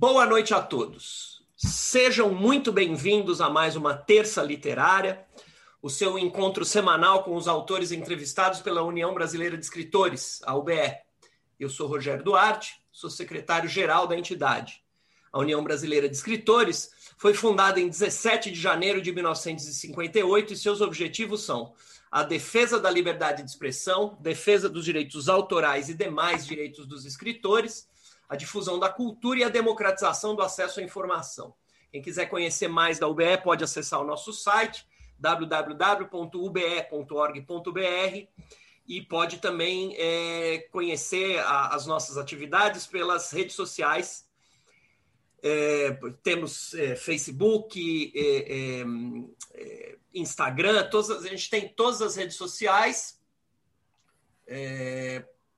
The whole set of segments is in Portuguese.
Boa noite a todos. Sejam muito bem-vindos a mais uma Terça Literária, o seu encontro semanal com os autores entrevistados pela União Brasileira de Escritores, a UBE. Eu sou Rogério Duarte, sou secretário-geral da entidade. A União Brasileira de Escritores foi fundada em 17 de janeiro de 1958 e seus objetivos são a defesa da liberdade de expressão, defesa dos direitos autorais e demais direitos dos escritores, a difusão da cultura e a democratização do acesso à informação. Quem quiser conhecer mais da UBE pode acessar o nosso site www.ube.org.br e pode também é, conhecer a, as nossas atividades pelas redes sociais. É, temos é, Facebook, é, é, é, Instagram, todas, a gente tem todas as redes sociais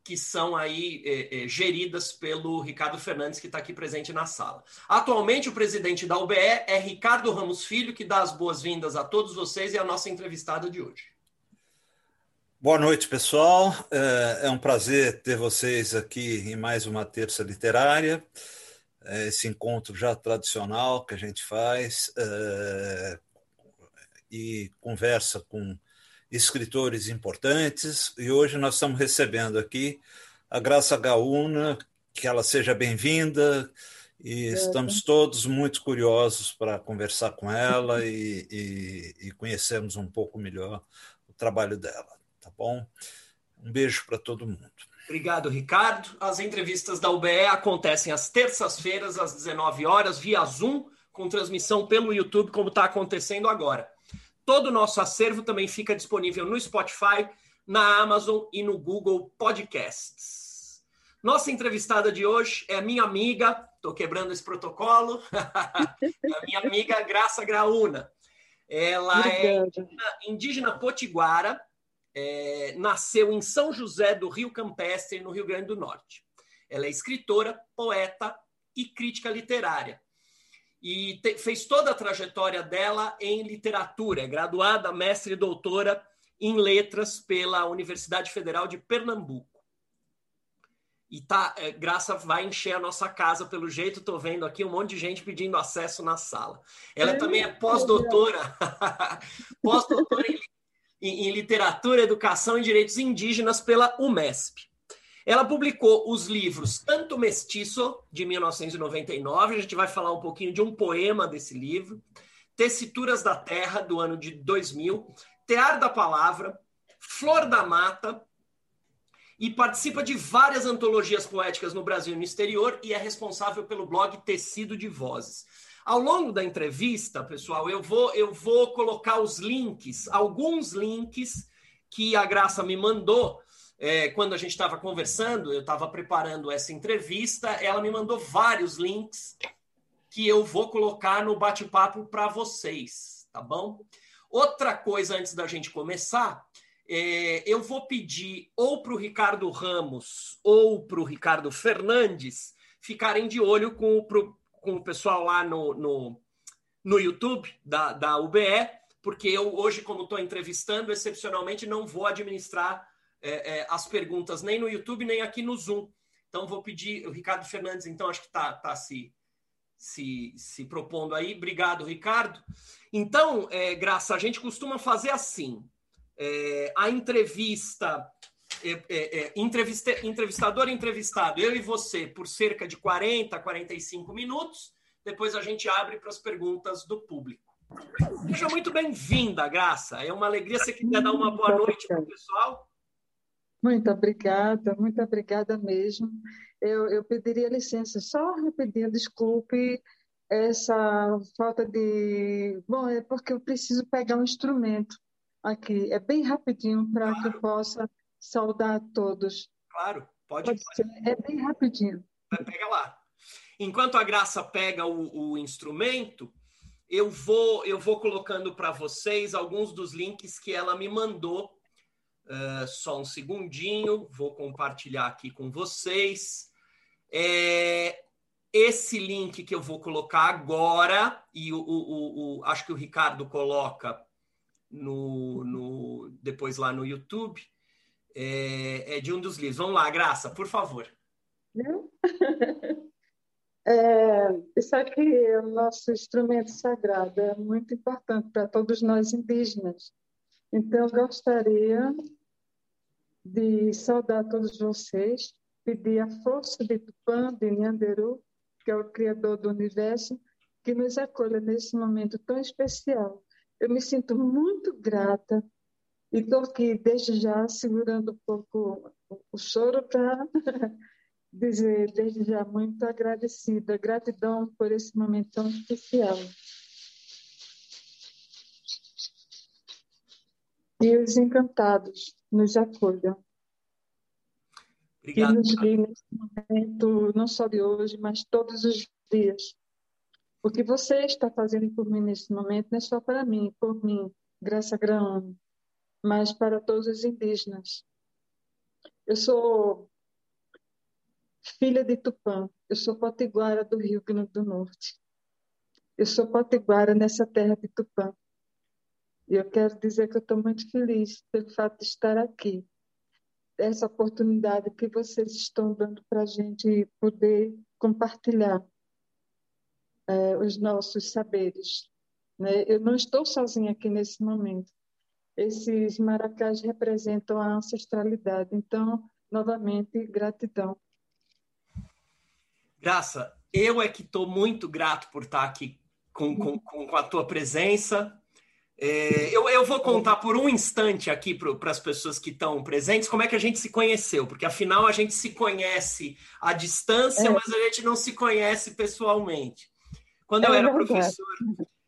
que são aí é, é, geridas pelo Ricardo Fernandes, que está aqui presente na sala. Atualmente, o presidente da UBE é Ricardo Ramos Filho, que dá as boas-vindas a todos vocês e a nossa entrevistada de hoje. Boa noite, pessoal. É, é um prazer ter vocês aqui em mais uma terça literária. É, esse encontro já tradicional que a gente faz é, e conversa com escritores importantes, e hoje nós estamos recebendo aqui a Graça Gaúna, que ela seja bem-vinda, e estamos todos muito curiosos para conversar com ela e, e, e conhecermos um pouco melhor o trabalho dela, tá bom? Um beijo para todo mundo. Obrigado, Ricardo. As entrevistas da UBE acontecem às terças-feiras, às 19 horas, via Zoom, com transmissão pelo YouTube, como está acontecendo agora. Todo o nosso acervo também fica disponível no Spotify, na Amazon e no Google Podcasts. Nossa entrevistada de hoje é a minha amiga, estou quebrando esse protocolo, é a minha amiga Graça Graúna. Ela é indígena, indígena potiguara, é, nasceu em São José do Rio Campestre, no Rio Grande do Norte. Ela é escritora, poeta e crítica literária e te, fez toda a trajetória dela em literatura, é graduada, mestre e doutora em letras pela Universidade Federal de Pernambuco. E tá, é, Graça vai encher a nossa casa pelo jeito, estou vendo aqui um monte de gente pedindo acesso na sala. Ela é, também é pós-doutora, pós-doutora em, em, em literatura, educação e direitos indígenas pela UMESP. Ela publicou os livros Tanto Mestiço, de 1999, a gente vai falar um pouquinho de um poema desse livro, Tessituras da Terra, do ano de 2000, Tear da Palavra, Flor da Mata, e participa de várias antologias poéticas no Brasil e no exterior e é responsável pelo blog Tecido de Vozes. Ao longo da entrevista, pessoal, eu vou, eu vou colocar os links, alguns links que a Graça me mandou é, quando a gente estava conversando, eu estava preparando essa entrevista, ela me mandou vários links que eu vou colocar no bate-papo para vocês, tá bom? Outra coisa antes da gente começar, é, eu vou pedir ou para o Ricardo Ramos ou para o Ricardo Fernandes ficarem de olho com o, pro, com o pessoal lá no, no, no YouTube da, da UBE, porque eu hoje, como estou entrevistando, excepcionalmente não vou administrar é, é, as perguntas nem no YouTube, nem aqui no Zoom. Então, vou pedir, o Ricardo Fernandes, então, acho que está tá se, se, se propondo aí. Obrigado, Ricardo. Então, é, Graça, a gente costuma fazer assim: é, a entrevista. É, é, entrevista, entrevistador entrevistado, eu e você, por cerca de 40, 45 minutos. Depois a gente abre para as perguntas do público. Seja muito bem-vinda, Graça. É uma alegria. Você quiser dar uma boa noite para o pessoal. Muito obrigada, muito obrigada mesmo. Eu, eu pediria licença, só pedindo desculpe essa falta de. Bom, é porque eu preciso pegar um instrumento aqui. É bem rapidinho para claro. que eu possa saudar a todos. Claro, pode, pode, ser. É bem rapidinho. Pega lá. Enquanto a Graça pega o, o instrumento, eu vou, eu vou colocando para vocês alguns dos links que ela me mandou Uh, só um segundinho, vou compartilhar aqui com vocês. É, esse link que eu vou colocar agora, e o, o, o acho que o Ricardo coloca no, no, depois lá no YouTube, é, é, de um dos livros. Vamos lá, Graça, por favor. É, isso aqui é o nosso instrumento sagrado, é muito importante para todos nós indígenas. Então, gostaria de saudar todos vocês, pedir a força de Tupã, de Nhanderu, que é o Criador do Universo, que nos acolha nesse momento tão especial. Eu me sinto muito grata e estou aqui desde já segurando um pouco o choro para dizer desde já muito agradecida, gratidão por esse momento tão especial. E os encantados nos acolham. Obrigado. E nos guiem nesse momento, não só de hoje, mas todos os dias. O que você está fazendo por mim nesse momento não é só para mim, por mim, Graça Grão, mas para todos os indígenas. Eu sou filha de Tupã, eu sou potiguara do Rio Grande do Norte. Eu sou potiguara nessa terra de Tupã. E eu quero dizer que eu estou muito feliz pelo fato de estar aqui. Essa oportunidade que vocês estão dando para a gente poder compartilhar é, os nossos saberes. Né? Eu não estou sozinha aqui nesse momento. Esses maracás representam a ancestralidade. Então, novamente, gratidão. Graça, eu é que estou muito grato por estar aqui com, com, com a tua presença. É, eu, eu vou contar por um instante aqui para as pessoas que estão presentes como é que a gente se conheceu, porque afinal a gente se conhece à distância, é. mas a gente não se conhece pessoalmente. Quando é eu era professor,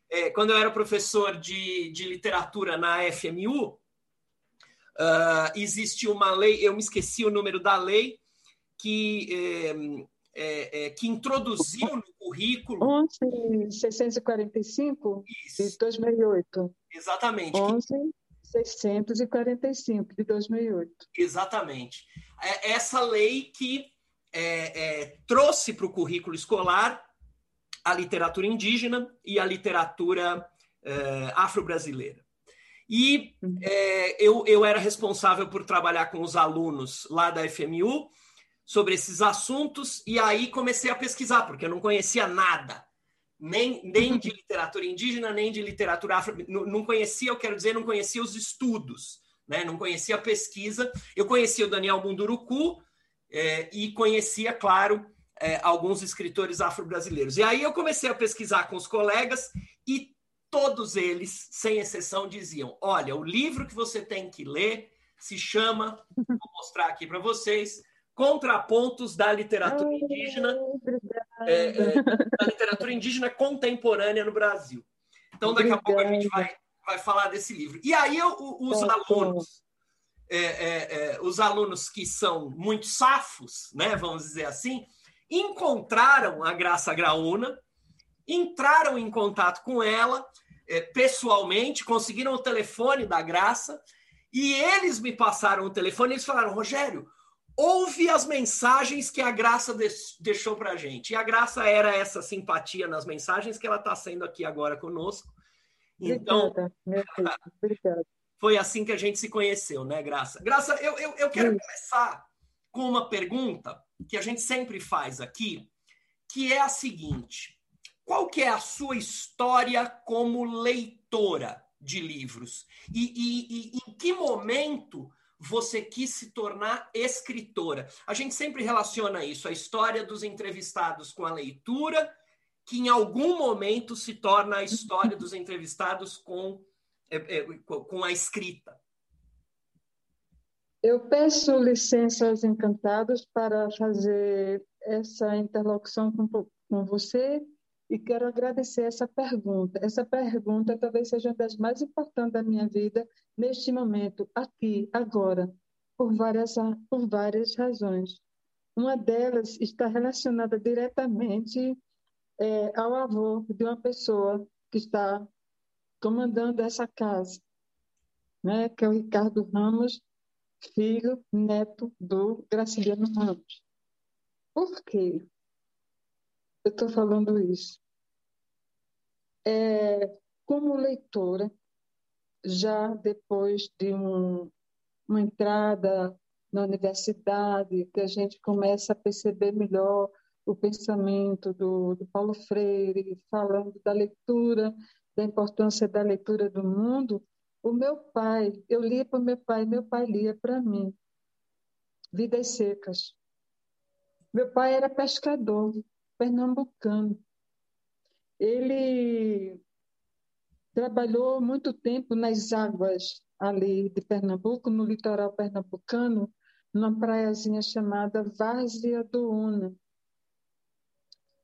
é, quando eu era professor de, de literatura na FMU, uh, ah, existe uma lei, eu me esqueci o número da lei, que, é, é, que introduziu no currículo. 11.645 de 2008. Exatamente. 11.645 de 2008. Exatamente. Essa lei que trouxe para o currículo escolar a literatura indígena e a literatura eh, afro-brasileira. E uhum. eu, eu era responsável por trabalhar com os alunos lá da FMU sobre esses assuntos, e aí comecei a pesquisar, porque eu não conhecia nada, nem, nem de literatura indígena, nem de literatura afro. Não, não conhecia, eu quero dizer, não conhecia os estudos, né? não conhecia a pesquisa. Eu conhecia o Daniel Munduruku eh, e conhecia, claro, é, alguns escritores afro-brasileiros. E aí eu comecei a pesquisar com os colegas e todos eles, sem exceção, diziam: olha, o livro que você tem que ler se chama, vou mostrar aqui para vocês, Contrapontos da Literatura Indígena, é, é, da literatura indígena contemporânea no Brasil. Então, daqui a pouco a gente vai, vai falar desse livro. E aí eu, os tá alunos. É, é, é, os alunos que são muito safos, né, vamos dizer assim, encontraram a Graça Graúna, entraram em contato com ela é, pessoalmente, conseguiram o telefone da Graça e eles me passaram o telefone e eles falaram: Rogério, ouve as mensagens que a Graça deixou para a gente. E a Graça era essa simpatia nas mensagens que ela está sendo aqui agora conosco. Então, Obrigada, Obrigada. foi assim que a gente se conheceu, né, Graça? Graça, eu, eu, eu quero Sim. começar com uma pergunta que a gente sempre faz aqui, que é a seguinte: qual que é a sua história como leitora de livros? E, e, e, em que momento você quis se tornar escritora? A gente sempre relaciona isso, a história dos entrevistados com a leitura, que em algum momento se torna a história dos entrevistados com, é, é, com a escrita. Eu peço licença aos encantados para fazer essa interlocução com, com você e quero agradecer essa pergunta. Essa pergunta talvez seja uma das mais importantes da minha vida neste momento, aqui, agora, por várias, por várias razões. Uma delas está relacionada diretamente é, ao avô de uma pessoa que está comandando essa casa, né, que é o Ricardo Ramos, filho, neto do Graciliano Ramos. Por quê? Eu estou falando isso. É, como leitora, já depois de um, uma entrada na universidade, que a gente começa a perceber melhor o pensamento do, do Paulo Freire, falando da leitura, da importância da leitura do mundo, o meu pai, eu lia para o meu pai, meu pai lia para mim. Vidas Secas. Meu pai era pescador, pernambucano. Ele trabalhou muito tempo nas águas ali de Pernambuco, no litoral pernambucano, numa praiazinha chamada Várzea do Una,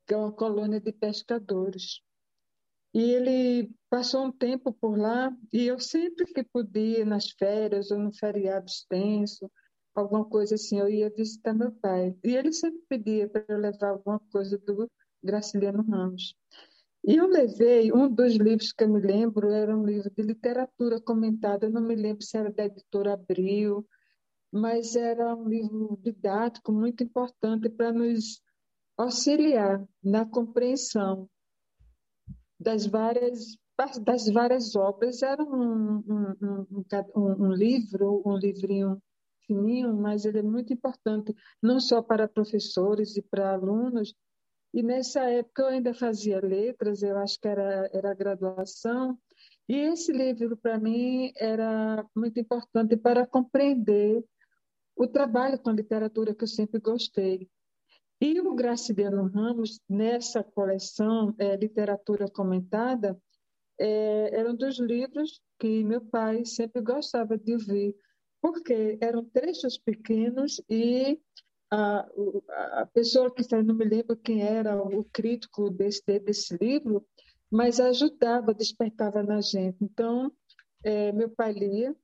que é uma colônia de pescadores. E ele passou um tempo por lá, e eu sempre que podia, nas férias ou no feriado extenso, alguma coisa assim, eu ia visitar meu pai. E ele sempre pedia para eu levar alguma coisa do Graciliano Ramos. E eu levei um dos livros que eu me lembro, era um livro de literatura comentada, eu não me lembro se era da editora Abril, mas era um livro didático muito importante para nos auxiliar na compreensão das várias das várias obras. Era um, um, um, um livro, um livrinho mas ele é muito importante, não só para professores e para alunos. E nessa época eu ainda fazia letras, eu acho que era, era graduação, e esse livro, para mim, era muito importante para compreender o trabalho com literatura que eu sempre gostei. E o Graciliano Ramos, nessa coleção é, Literatura Comentada, é, era um dos livros que meu pai sempre gostava de ouvir porque eram trechos pequenos e a, a pessoa que não me lembro quem era o crítico desse, desse livro, mas ajudava, despertava na gente. Então, é, meu pai lia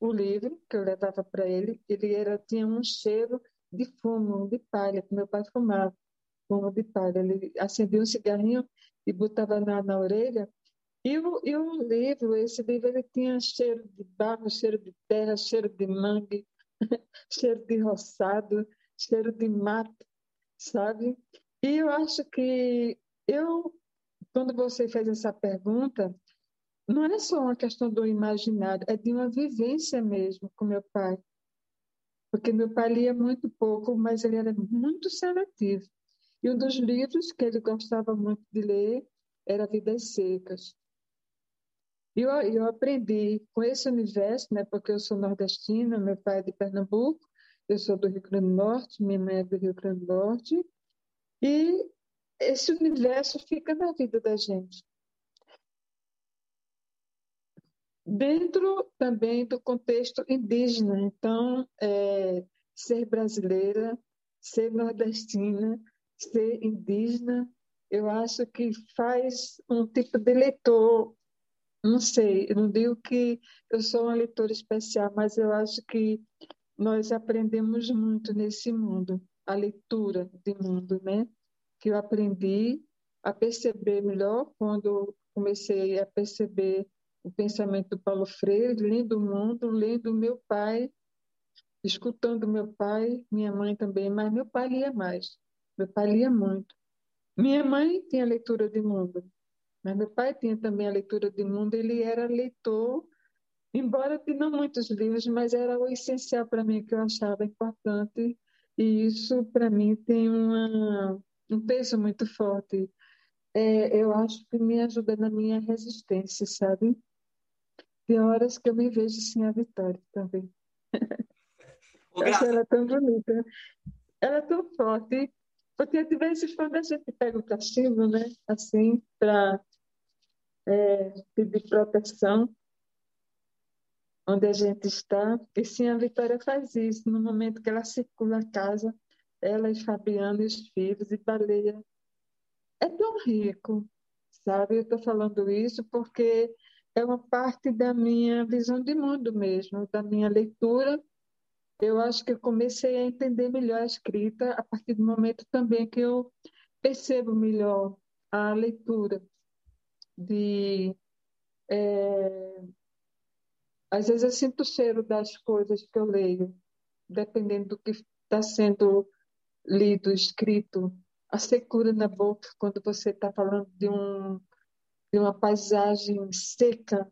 o livro que eu levava para ele, ele era tinha um cheiro de fumo, de palha, que meu pai fumava, fumo de palha. Ele acendia um cigarrinho e botava na, na orelha e o, e o livro, esse livro, ele tinha cheiro de barro, cheiro de terra, cheiro de mangue, cheiro de roçado, cheiro de mato, sabe? E eu acho que eu, quando você fez essa pergunta, não é só uma questão do imaginário, é de uma vivência mesmo com meu pai. Porque meu pai lia muito pouco, mas ele era muito seletivo. E um dos livros que ele gostava muito de ler era Vidas Secas. E eu, eu aprendi com esse universo, né, porque eu sou nordestina, meu pai é de Pernambuco, eu sou do Rio Grande do Norte, minha mãe é do Rio Grande do Norte, e esse universo fica na vida da gente. Dentro também do contexto indígena, então, é, ser brasileira, ser nordestina, ser indígena, eu acho que faz um tipo de leitor não sei, eu não digo que eu sou uma leitora especial, mas eu acho que nós aprendemos muito nesse mundo, a leitura de mundo, né? Que eu aprendi a perceber melhor quando comecei a perceber o pensamento do Paulo Freire, lendo o mundo, lendo meu pai, escutando meu pai, minha mãe também, mas meu pai lia mais. Meu pai lia muito. Minha mãe tinha leitura de mundo, mas meu pai tinha também a leitura de mundo, ele era leitor, embora de não muitos livros, mas era o essencial para mim, que eu achava importante, e isso para mim tem uma, um peso muito forte. É, eu acho que me ajuda na minha resistência, sabe? Tem horas que eu me vejo sem a Vitória também. ela é tão bonita. Ela é tão forte. Porque de vez em quando a gente pega o cachimbo, né? Assim, para é, pedir proteção onde a gente está. E sim, a Vitória faz isso. No momento que ela circula a casa, ela e Fabiano e os filhos, e Baleia. É tão rico, sabe? Eu estou falando isso porque é uma parte da minha visão de mundo mesmo, da minha leitura. Eu acho que eu comecei a entender melhor a escrita a partir do momento também que eu percebo melhor a leitura de. É, às vezes eu sinto o cheiro das coisas que eu leio, dependendo do que está sendo lido, escrito. A secura na boca quando você está falando de, um, de uma paisagem seca,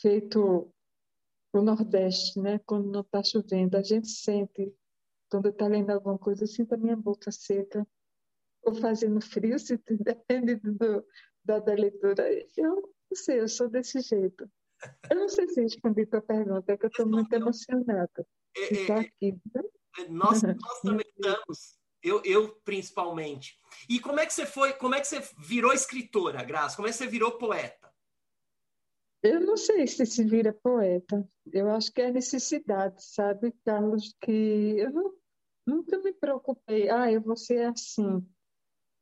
feito o Nordeste, né? quando não está chovendo. A gente sente, quando está lendo alguma coisa, eu sinto a minha boca seca. ou fazendo frio, se depende do, da, da leitura. Eu não sei, eu sou desse jeito. Eu não sei se respondi a tua pergunta, é que eu estou muito emocionada. É, é, é, aqui. Nós, nós também estamos. Eu, eu, principalmente. E como é que você foi, como é que você virou escritora, Graça? Como é que você virou poeta? Eu não sei se se vira poeta. Eu acho que é necessidade, sabe, Carlos, que eu não, nunca me preocupei. Ah, eu vou ser assim.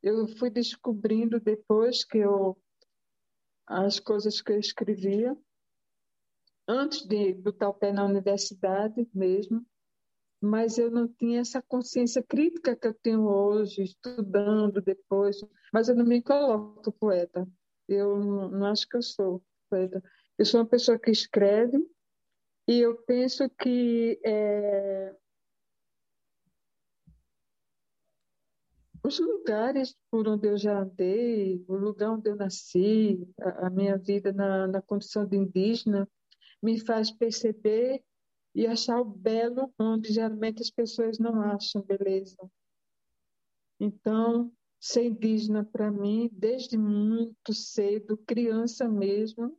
Eu fui descobrindo depois que eu as coisas que eu escrevia antes de botar o pé na universidade mesmo, mas eu não tinha essa consciência crítica que eu tenho hoje, estudando depois. Mas eu não me coloco poeta. Eu não, acho que eu sou poeta. Eu sou uma pessoa que escreve e eu penso que é, os lugares por onde eu já andei, o lugar onde eu nasci, a, a minha vida na, na condição de indígena, me faz perceber e achar o belo onde geralmente as pessoas não acham beleza. Então, ser indígena para mim, desde muito cedo, criança mesmo,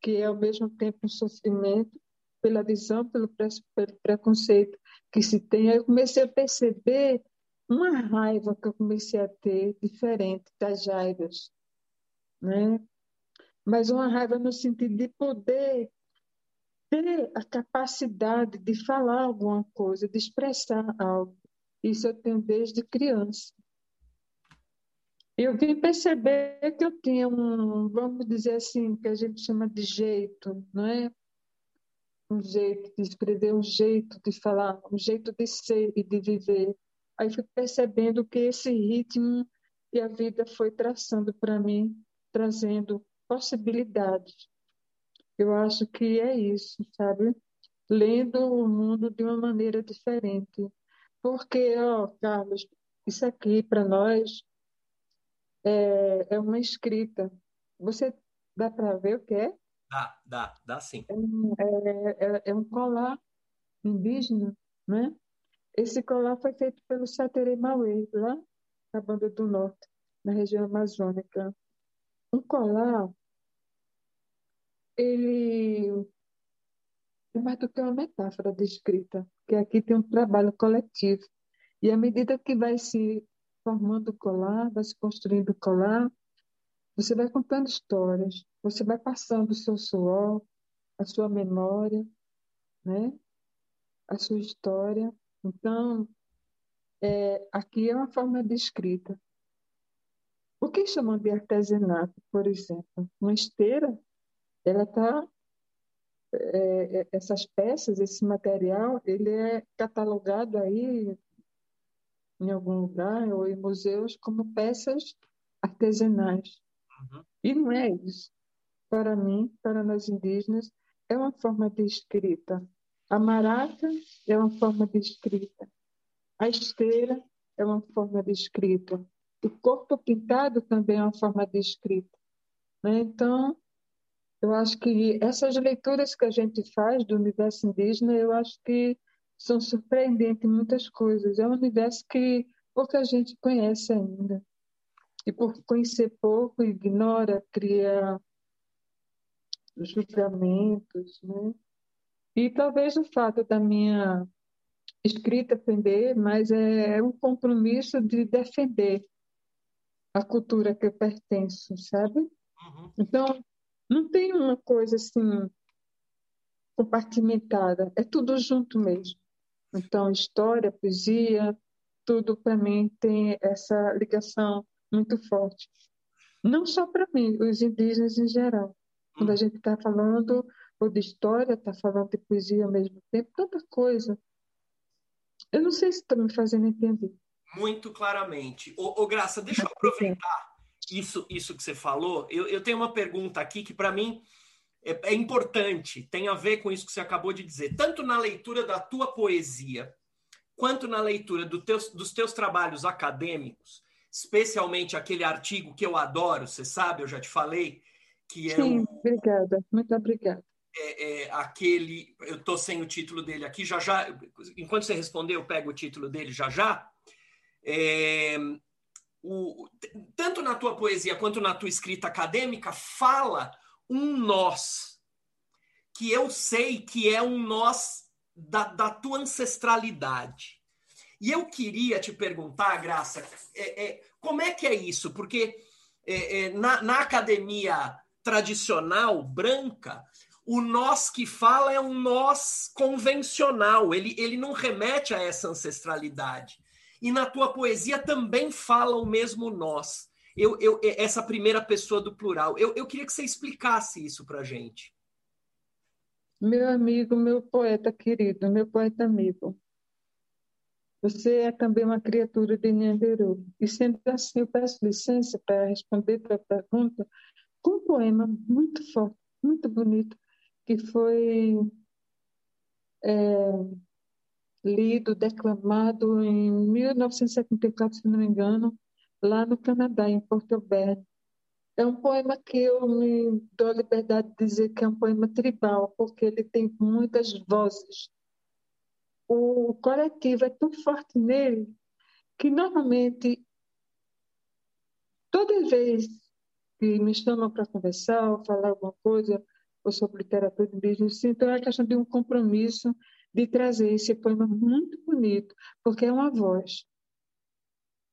que é ao mesmo tempo um sofrimento, pela visão, pelo, pre preconceito que se tem, aí eu comecei a perceber uma raiva que eu comecei a ter diferente das Jairas, né? Mas uma raiva no sentido de poder ter a capacidade de falar alguma coisa, de expressar algo. Isso eu tenho desde criança. Eu vim perceber que eu tinha um, vamos dizer assim, que a gente chama de jeito, não é? Um jeito de escrever, um jeito de falar, um jeito de ser e de viver. Aí fui percebendo que esse ritmo e a vida foi traçando para mim, trazendo possibilidades eu acho que é isso, sabe? Lendo o mundo de uma maneira diferente. Porque, ó, Carlos, isso aqui para nós é, é uma escrita. Você dá para ver o que é? Dá, dá, dá sim. É, é, é, é um colar indígena, né? Esse colar foi feito pelo Satere Mauê, lá na Banda do Norte, na região amazônica. Um colar ele é mais do que uma metáfora de escrita, que aqui tem um trabalho coletivo. E à medida que vai se formando o colar, vai se construindo o colar, você vai contando histórias, você vai passando o seu suor, a sua memória, né? a sua história. Então, é, aqui é uma forma de escrita. O que chamam de artesanato, por exemplo? Uma esteira ela está é, é, essas peças, esse material, ele é catalogado aí em algum lugar ou em museus como peças artesanais. Uhum. E não é isso. Para mim, para nós indígenas, é uma forma de escrita. A maraca é uma forma de escrita. A esteira é uma forma de escrita. O corpo pintado também é uma forma de escrita. Né? Então, eu acho que essas leituras que a gente faz do universo indígena, eu acho que são surpreendentes em muitas coisas. É um universo que pouca gente conhece ainda. E por conhecer pouco, ignora, cria julgamentos, né? E talvez o fato da minha escrita aprender, mas é um compromisso de defender a cultura que eu pertenço, sabe? Uhum. Então, não tem uma coisa assim compartimentada, é tudo junto mesmo. Então, história, poesia, tudo para mim tem essa ligação muito forte. Não só para mim, os indígenas em geral. Quando a gente está falando ou de história, está falando de poesia ao mesmo tempo, tanta coisa. Eu não sei se está me fazendo entender. Muito claramente. Ô, ô Graça, deixa eu aproveitar isso, isso que você falou, eu, eu tenho uma pergunta aqui que, para mim, é, é, importante, tem a ver com isso que você acabou de dizer. Tanto na leitura da tua poesia, quanto na leitura do teus, dos teus trabalhos acadêmicos, especialmente aquele artigo que eu adoro, você sabe, eu já te falei, que é. Sim, o, obrigada, muito obrigada. É, é, aquele, eu estou sem o título dele aqui, já já, enquanto você responder, eu pego o título dele já já. É, o, tanto na tua poesia quanto na tua escrita acadêmica, fala um nós, que eu sei que é um nós da, da tua ancestralidade. E eu queria te perguntar, Graça, é, é, como é que é isso? Porque é, na, na academia tradicional branca, o nós que fala é um nós convencional, ele, ele não remete a essa ancestralidade. E na tua poesia também fala o mesmo nós. Eu, eu, essa primeira pessoa do plural. Eu, eu queria que você explicasse isso para gente. Meu amigo, meu poeta querido, meu poeta amigo, você é também uma criatura de Nhanderu. E sendo assim, eu peço licença para responder a pergunta com um poema muito forte, muito bonito, que foi é, lido, declamado em 1974, se não me engano, lá no Canadá, em Porto Albergue. É um poema que eu me dou a liberdade de dizer que é um poema tribal, porque ele tem muitas vozes. O coletivo é tão forte nele que, normalmente, toda vez que me chamam para conversar ou falar alguma coisa ou sobre literatura indígena, sinto a questão de um compromisso de trazer esse poema muito bonito, porque é uma voz.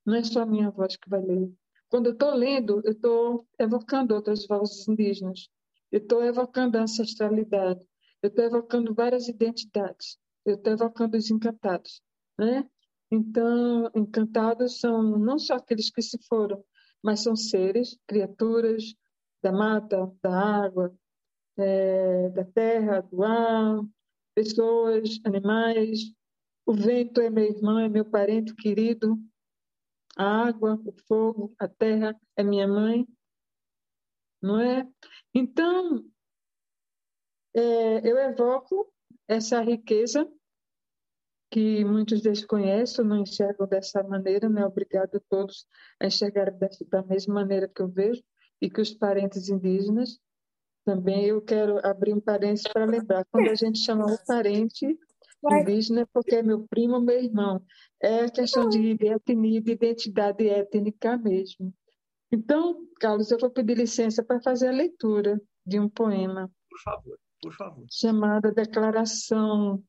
Não é só a minha voz que vai ler. Quando eu estou lendo, eu estou evocando outras vozes indígenas. Eu estou evocando a ancestralidade. Eu estou evocando várias identidades. Eu estou evocando os encantados. Né? Então, encantados são não só aqueles que se foram, mas são seres, criaturas da mata, da água, é, da terra, do ar, pessoas, animais. O vento é meu irmão, é meu parente querido. A água, o fogo, a terra é minha mãe. Não é? Então, é, eu evoco essa riqueza que muitos desconhecem, não enxergam dessa maneira, não é obrigado a todos a enxergar da mesma maneira que eu vejo, e que os parentes indígenas também eu quero abrir um parênteses para lembrar. Quando a gente chama o parente indígena, é porque é meu primo, meu irmão. É a questão de, de etnia, de identidade étnica mesmo. Então, Carlos, eu vou pedir licença para fazer a leitura de um poema. Por favor, por favor. Chamada Declaração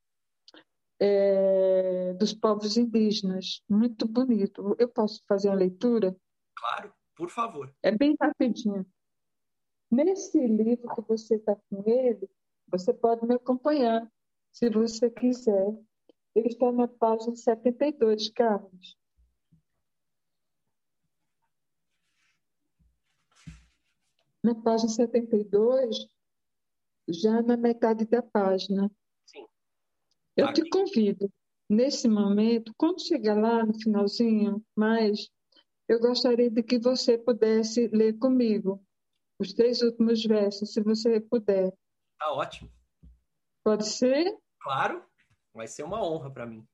é, dos Povos Indígenas. Muito bonito. Eu posso fazer a leitura? Claro, por favor. É bem rapidinho. Nesse livro que você está com ele, você pode me acompanhar, se você quiser. Ele está na página 72, Carlos. Na página 72, já na metade da página. Sim. Eu Aqui. te convido, nesse momento, quando chegar lá no finalzinho, mais, eu gostaria de que você pudesse ler comigo os três últimos versos, se você puder. Tá ótimo. Pode ser? Claro, vai ser uma honra para mim.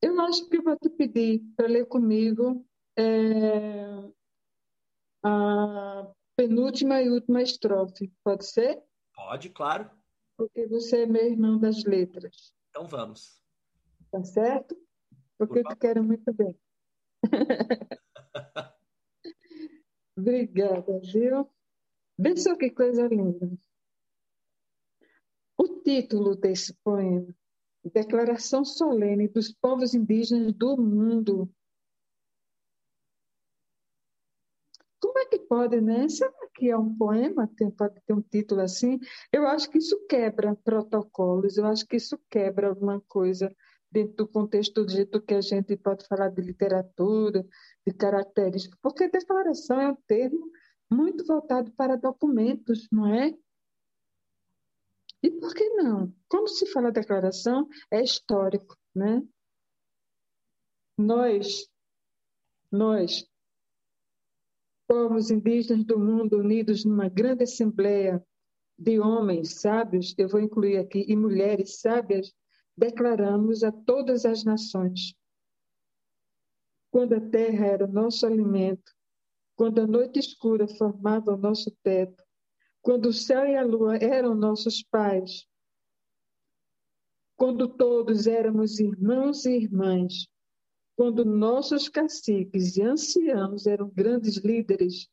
Eu acho que eu vou te pedir para ler comigo é, a penúltima e última estrofe. Pode ser? Pode, claro. Porque você é meu irmão das letras. Então vamos. Tá certo? Porque Por eu te quero muito bem. Obrigada, viu? Só que coisa linda. O título desse poema, Declaração Solene dos Povos Indígenas do Mundo. Como é que pode, né? Será que é um poema? Tem, pode ter um título assim? Eu acho que isso quebra protocolos, eu acho que isso quebra alguma coisa dentro do contexto do jeito que a gente pode falar de literatura, de características, porque declaração é um termo muito voltado para documentos, não é? E por que não? Quando se fala declaração, é histórico, né? Nós, nós, povos indígenas do mundo unidos numa grande assembleia de homens sábios, eu vou incluir aqui, e mulheres sábias, declaramos a todas as nações quando a terra era o nosso alimento, quando a noite escura formava o nosso teto, quando o céu e a lua eram nossos pais, quando todos éramos irmãos e irmãs, quando nossos caciques e anciãos eram grandes líderes,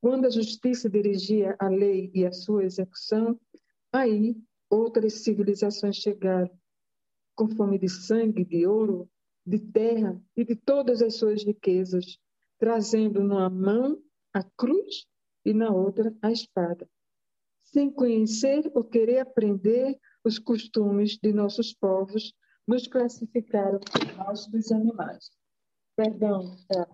quando a justiça dirigia a lei e a sua execução, aí outras civilizações chegaram, com fome de sangue, de ouro, de terra e de todas as suas riquezas, trazendo numa mão a cruz e na outra a espada, sem conhecer ou querer aprender os costumes de nossos povos, nos classificaram por nós dos animais. Perdão, tá.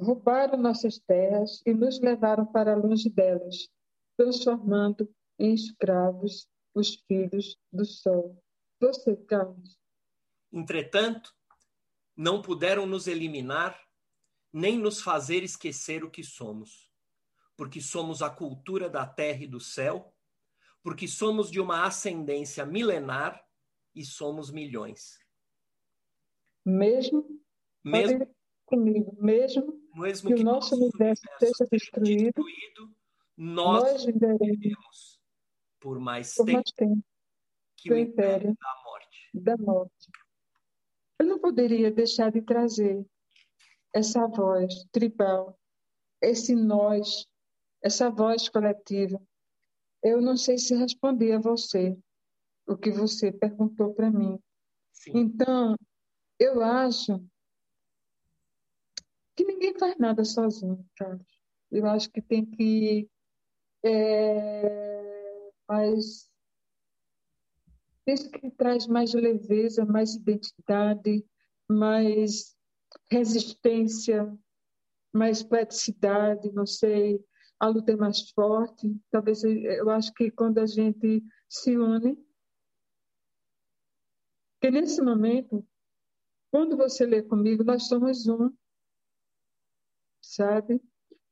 Roubaram nossas terras e nos levaram para longe delas, transformando em escravos os filhos do sol. Você, Carlos. Entretanto, não puderam nos eliminar, nem nos fazer esquecer o que somos, porque somos a cultura da terra e do céu, porque somos de uma ascendência milenar e somos milhões. Mesmo, mesmo comigo, mesmo, mesmo que, que o nosso universo seja destruído, destruído nós, nós viveremos por mais por tempo, mais tempo que o império da morte. Da morte. Eu não poderia deixar de trazer essa voz tribal, esse nós, essa voz coletiva. Eu não sei se respondi a você o que você perguntou para mim. Sim. Então, eu acho que ninguém faz nada sozinho, Carlos. Eu acho que tem que é, mas isso que traz mais leveza, mais identidade, mais resistência, mais praticidade, não sei, a luta é mais forte. Talvez eu acho que quando a gente se une, que nesse momento, quando você lê comigo, nós somos um, sabe?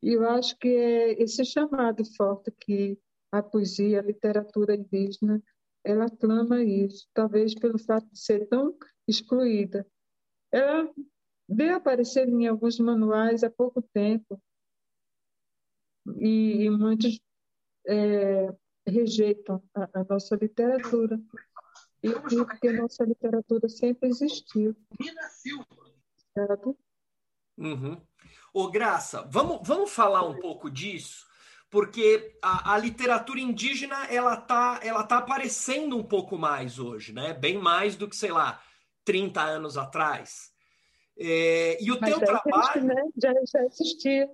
E eu acho que é esse chamado forte que a poesia, a literatura indígena, ela clama isso, talvez pelo fato de ser tão excluída. Ela veio aparecer em alguns manuais há pouco tempo e, e muitos é, rejeitam a, a, nossa literatura. E porque a nossa literatura sempre existiu. Certo? Uhum. Ô, Graça, vamos, vamos falar um pouco disso, porque a, a, literatura indígena ela tá, ela tá aparecendo um pouco mais hoje, né? Bem mais do que, sei lá, 30 anos atrás. É, e o Mas teu trabalho. Existe, né? já, já existia.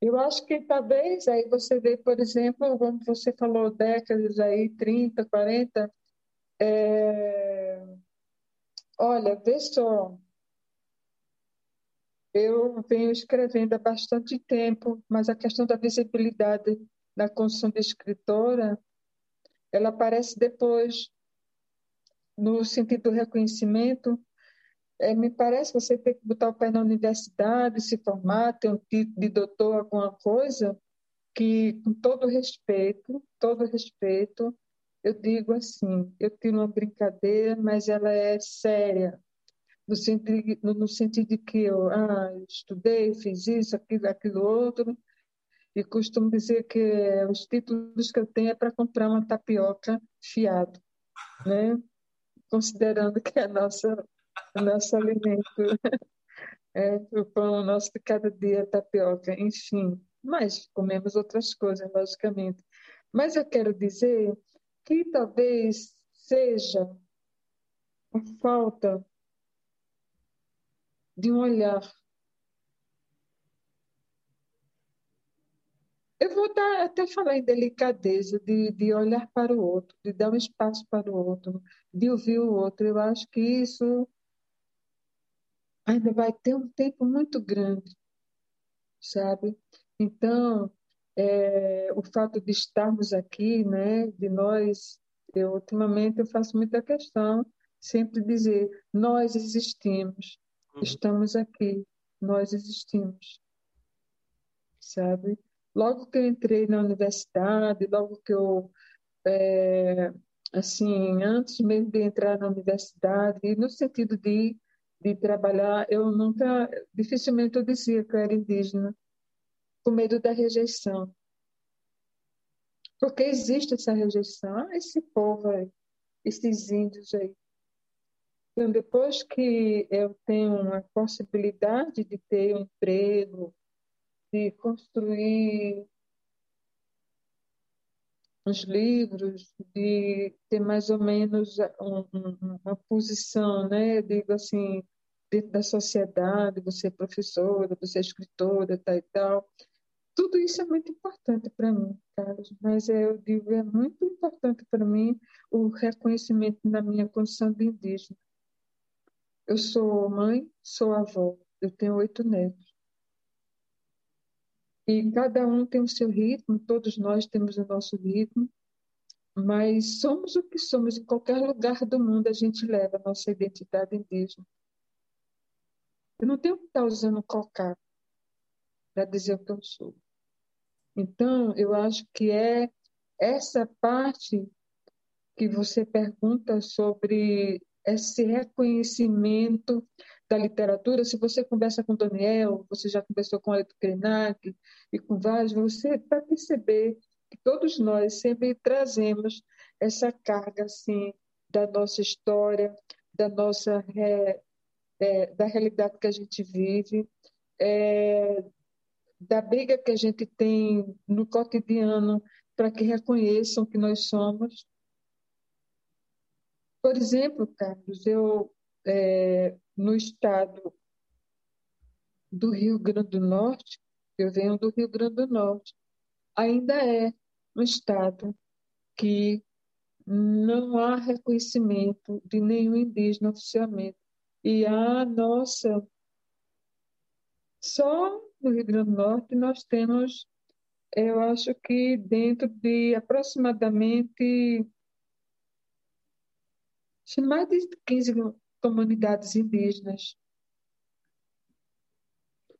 Eu acho que talvez aí você vê, por exemplo, como você falou, décadas aí, 30, 40. É... Olha, vê só, eu venho escrevendo há bastante tempo, mas a questão da visibilidade da construção de escritora, ela aparece depois, no sentido do reconhecimento. É, me parece que você tem que botar o pé na universidade, se formar, ter um título de doutor, alguma coisa, que, com todo respeito, todo respeito, eu digo assim, eu tiro uma brincadeira, mas ela é séria no sentido, no sentido de que eu ah, estudei, fiz isso, aquilo, aquilo outro, e costumo dizer que os títulos que eu tenho é para comprar uma tapioca fiado, né? considerando que é nossa, nosso alimento é o pão nosso de cada dia, tapioca, enfim. Mas comemos outras coisas, logicamente. Mas eu quero dizer que talvez seja a falta de um olhar. Eu vou dar, até falar em delicadeza, de, de olhar para o outro, de dar um espaço para o outro, de ouvir o outro. Eu acho que isso ainda vai ter um tempo muito grande, sabe? Então, é, o fato de estarmos aqui, né, de nós, eu ultimamente eu faço muita questão sempre dizer nós existimos. Estamos aqui, nós existimos, sabe? Logo que eu entrei na universidade, logo que eu, é, assim, antes mesmo de entrar na universidade, no sentido de, de trabalhar, eu nunca, dificilmente eu dizia que eu era indígena, com medo da rejeição. Porque existe essa rejeição. Ah, esse povo aí, esses índios aí. Então, depois que eu tenho a possibilidade de ter um emprego, de construir os livros, de ter mais ou menos um, um, uma posição, né? Digo assim, dentro da sociedade, você é professora, você é escritora, tal e tal. Tudo isso é muito importante para mim, Carlos, mas eu digo, é muito importante para mim o reconhecimento da minha condição de indígena. Eu sou mãe, sou avó, eu tenho oito netos. E cada um tem o seu ritmo, todos nós temos o nosso ritmo, mas somos o que somos. Em qualquer lugar do mundo a gente leva a nossa identidade indígena. Eu não tenho que estar usando cocar para dizer o que eu sou. Então, eu acho que é essa parte que você pergunta sobre esse reconhecimento da literatura. Se você conversa com Daniel, você já conversou com Alito Krenak e com vários, você vai perceber que todos nós sempre trazemos essa carga assim da nossa história, da nossa é, da realidade que a gente vive, é, da briga que a gente tem no cotidiano para que reconheçam que nós somos. Por exemplo, Carlos, eu é, no estado do Rio Grande do Norte, eu venho do Rio Grande do Norte, ainda é um estado que não há reconhecimento de nenhum indígena oficialmente. E a nossa. Só no Rio Grande do Norte nós temos, eu acho que dentro de aproximadamente mais de 15 comunidades indígenas.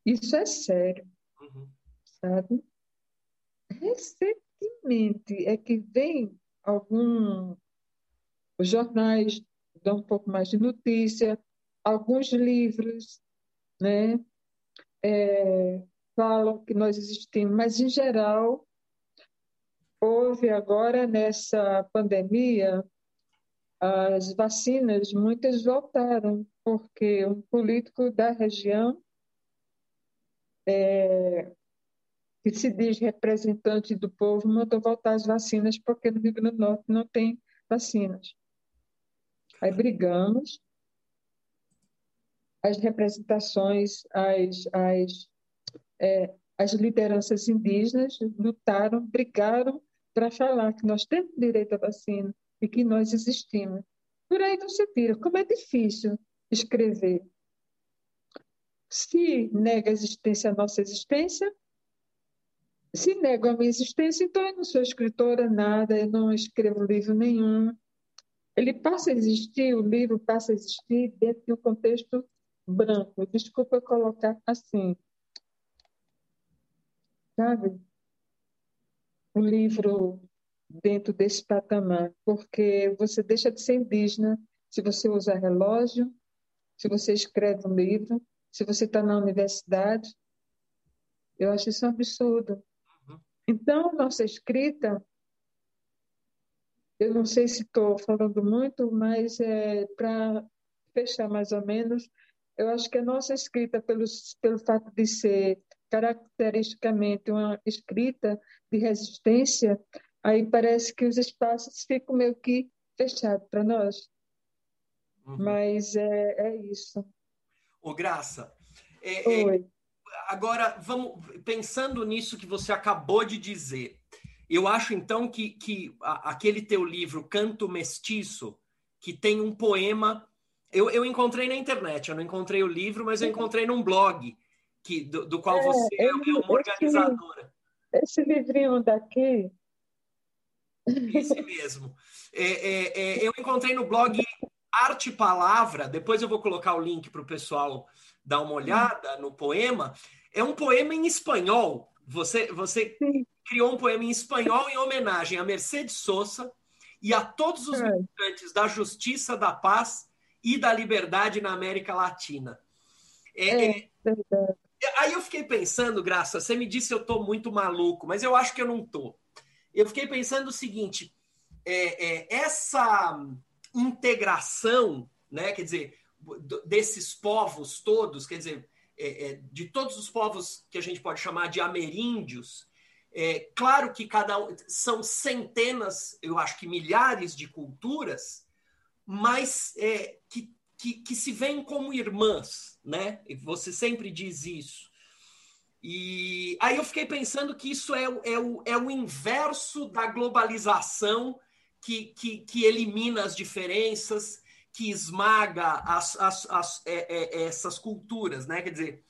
Isso é sério, uhum. sabe? Recentemente é que vem algum os jornais dão um pouco mais de notícia, alguns livros, né, é, falam que nós existimos, mas em geral houve agora nessa pandemia as vacinas muitas voltaram porque um político da região é, que se diz representante do povo mandou voltar as vacinas porque no Rio Grande do Norte não tem vacinas. Aí brigamos, as representações, as, as, é, as lideranças indígenas lutaram, brigaram para falar que nós temos direito à vacina e que nós existimos. Por aí não se tira. Como é difícil escrever. Se nega a existência, a nossa existência, se nega a minha existência, então eu não sou escritora, nada, eu não escrevo livro nenhum. Ele passa a existir, o livro passa a existir dentro de um contexto branco. Desculpa colocar assim. Sabe? O livro dentro desse patamar, porque você deixa de ser indígena se você usa relógio, se você escreve um livro, se você está na universidade. Eu acho isso um absurdo. Uhum. Então, nossa escrita, eu não sei se estou falando muito, mas é, para fechar mais ou menos, eu acho que a nossa escrita, pelo, pelo fato de ser caracteristicamente uma escrita de resistência, aí parece que os espaços ficam meio que fechados para nós. Uhum. Mas é, é isso. Ô, Graça, é, é, agora vamos pensando nisso que você acabou de dizer. Eu acho então que, que aquele teu livro, Canto Mestiço, que tem um poema eu, eu encontrei na internet, eu não encontrei o livro, mas eu encontrei num blog que, do, do qual é, você é, uma organizadora. Esse, esse livrinho daqui. Esse mesmo. É, é, é, eu encontrei no blog Arte Palavra, depois eu vou colocar o link para o pessoal dar uma olhada no poema. É um poema em espanhol. Você, você criou um poema em espanhol em homenagem a Mercedes Sosa e a todos os é. militantes da justiça, da paz e da liberdade na América Latina. É, é, é, aí eu fiquei pensando, Graça, você me disse eu estou muito maluco, mas eu acho que eu não estou. Eu fiquei pensando o seguinte: é, é, essa integração né? Quer dizer, desses povos todos, quer dizer, é, é, de todos os povos que a gente pode chamar de ameríndios, é, claro que cada um são centenas, eu acho que milhares de culturas, mas é, que, que, que, se veem como irmãs, né? Você sempre diz isso. E aí eu fiquei pensando que isso é, é, o, é o inverso da globalização que, que, que elimina as diferenças, que esmaga as, as, as, é, é, essas culturas, né? Quer dizer,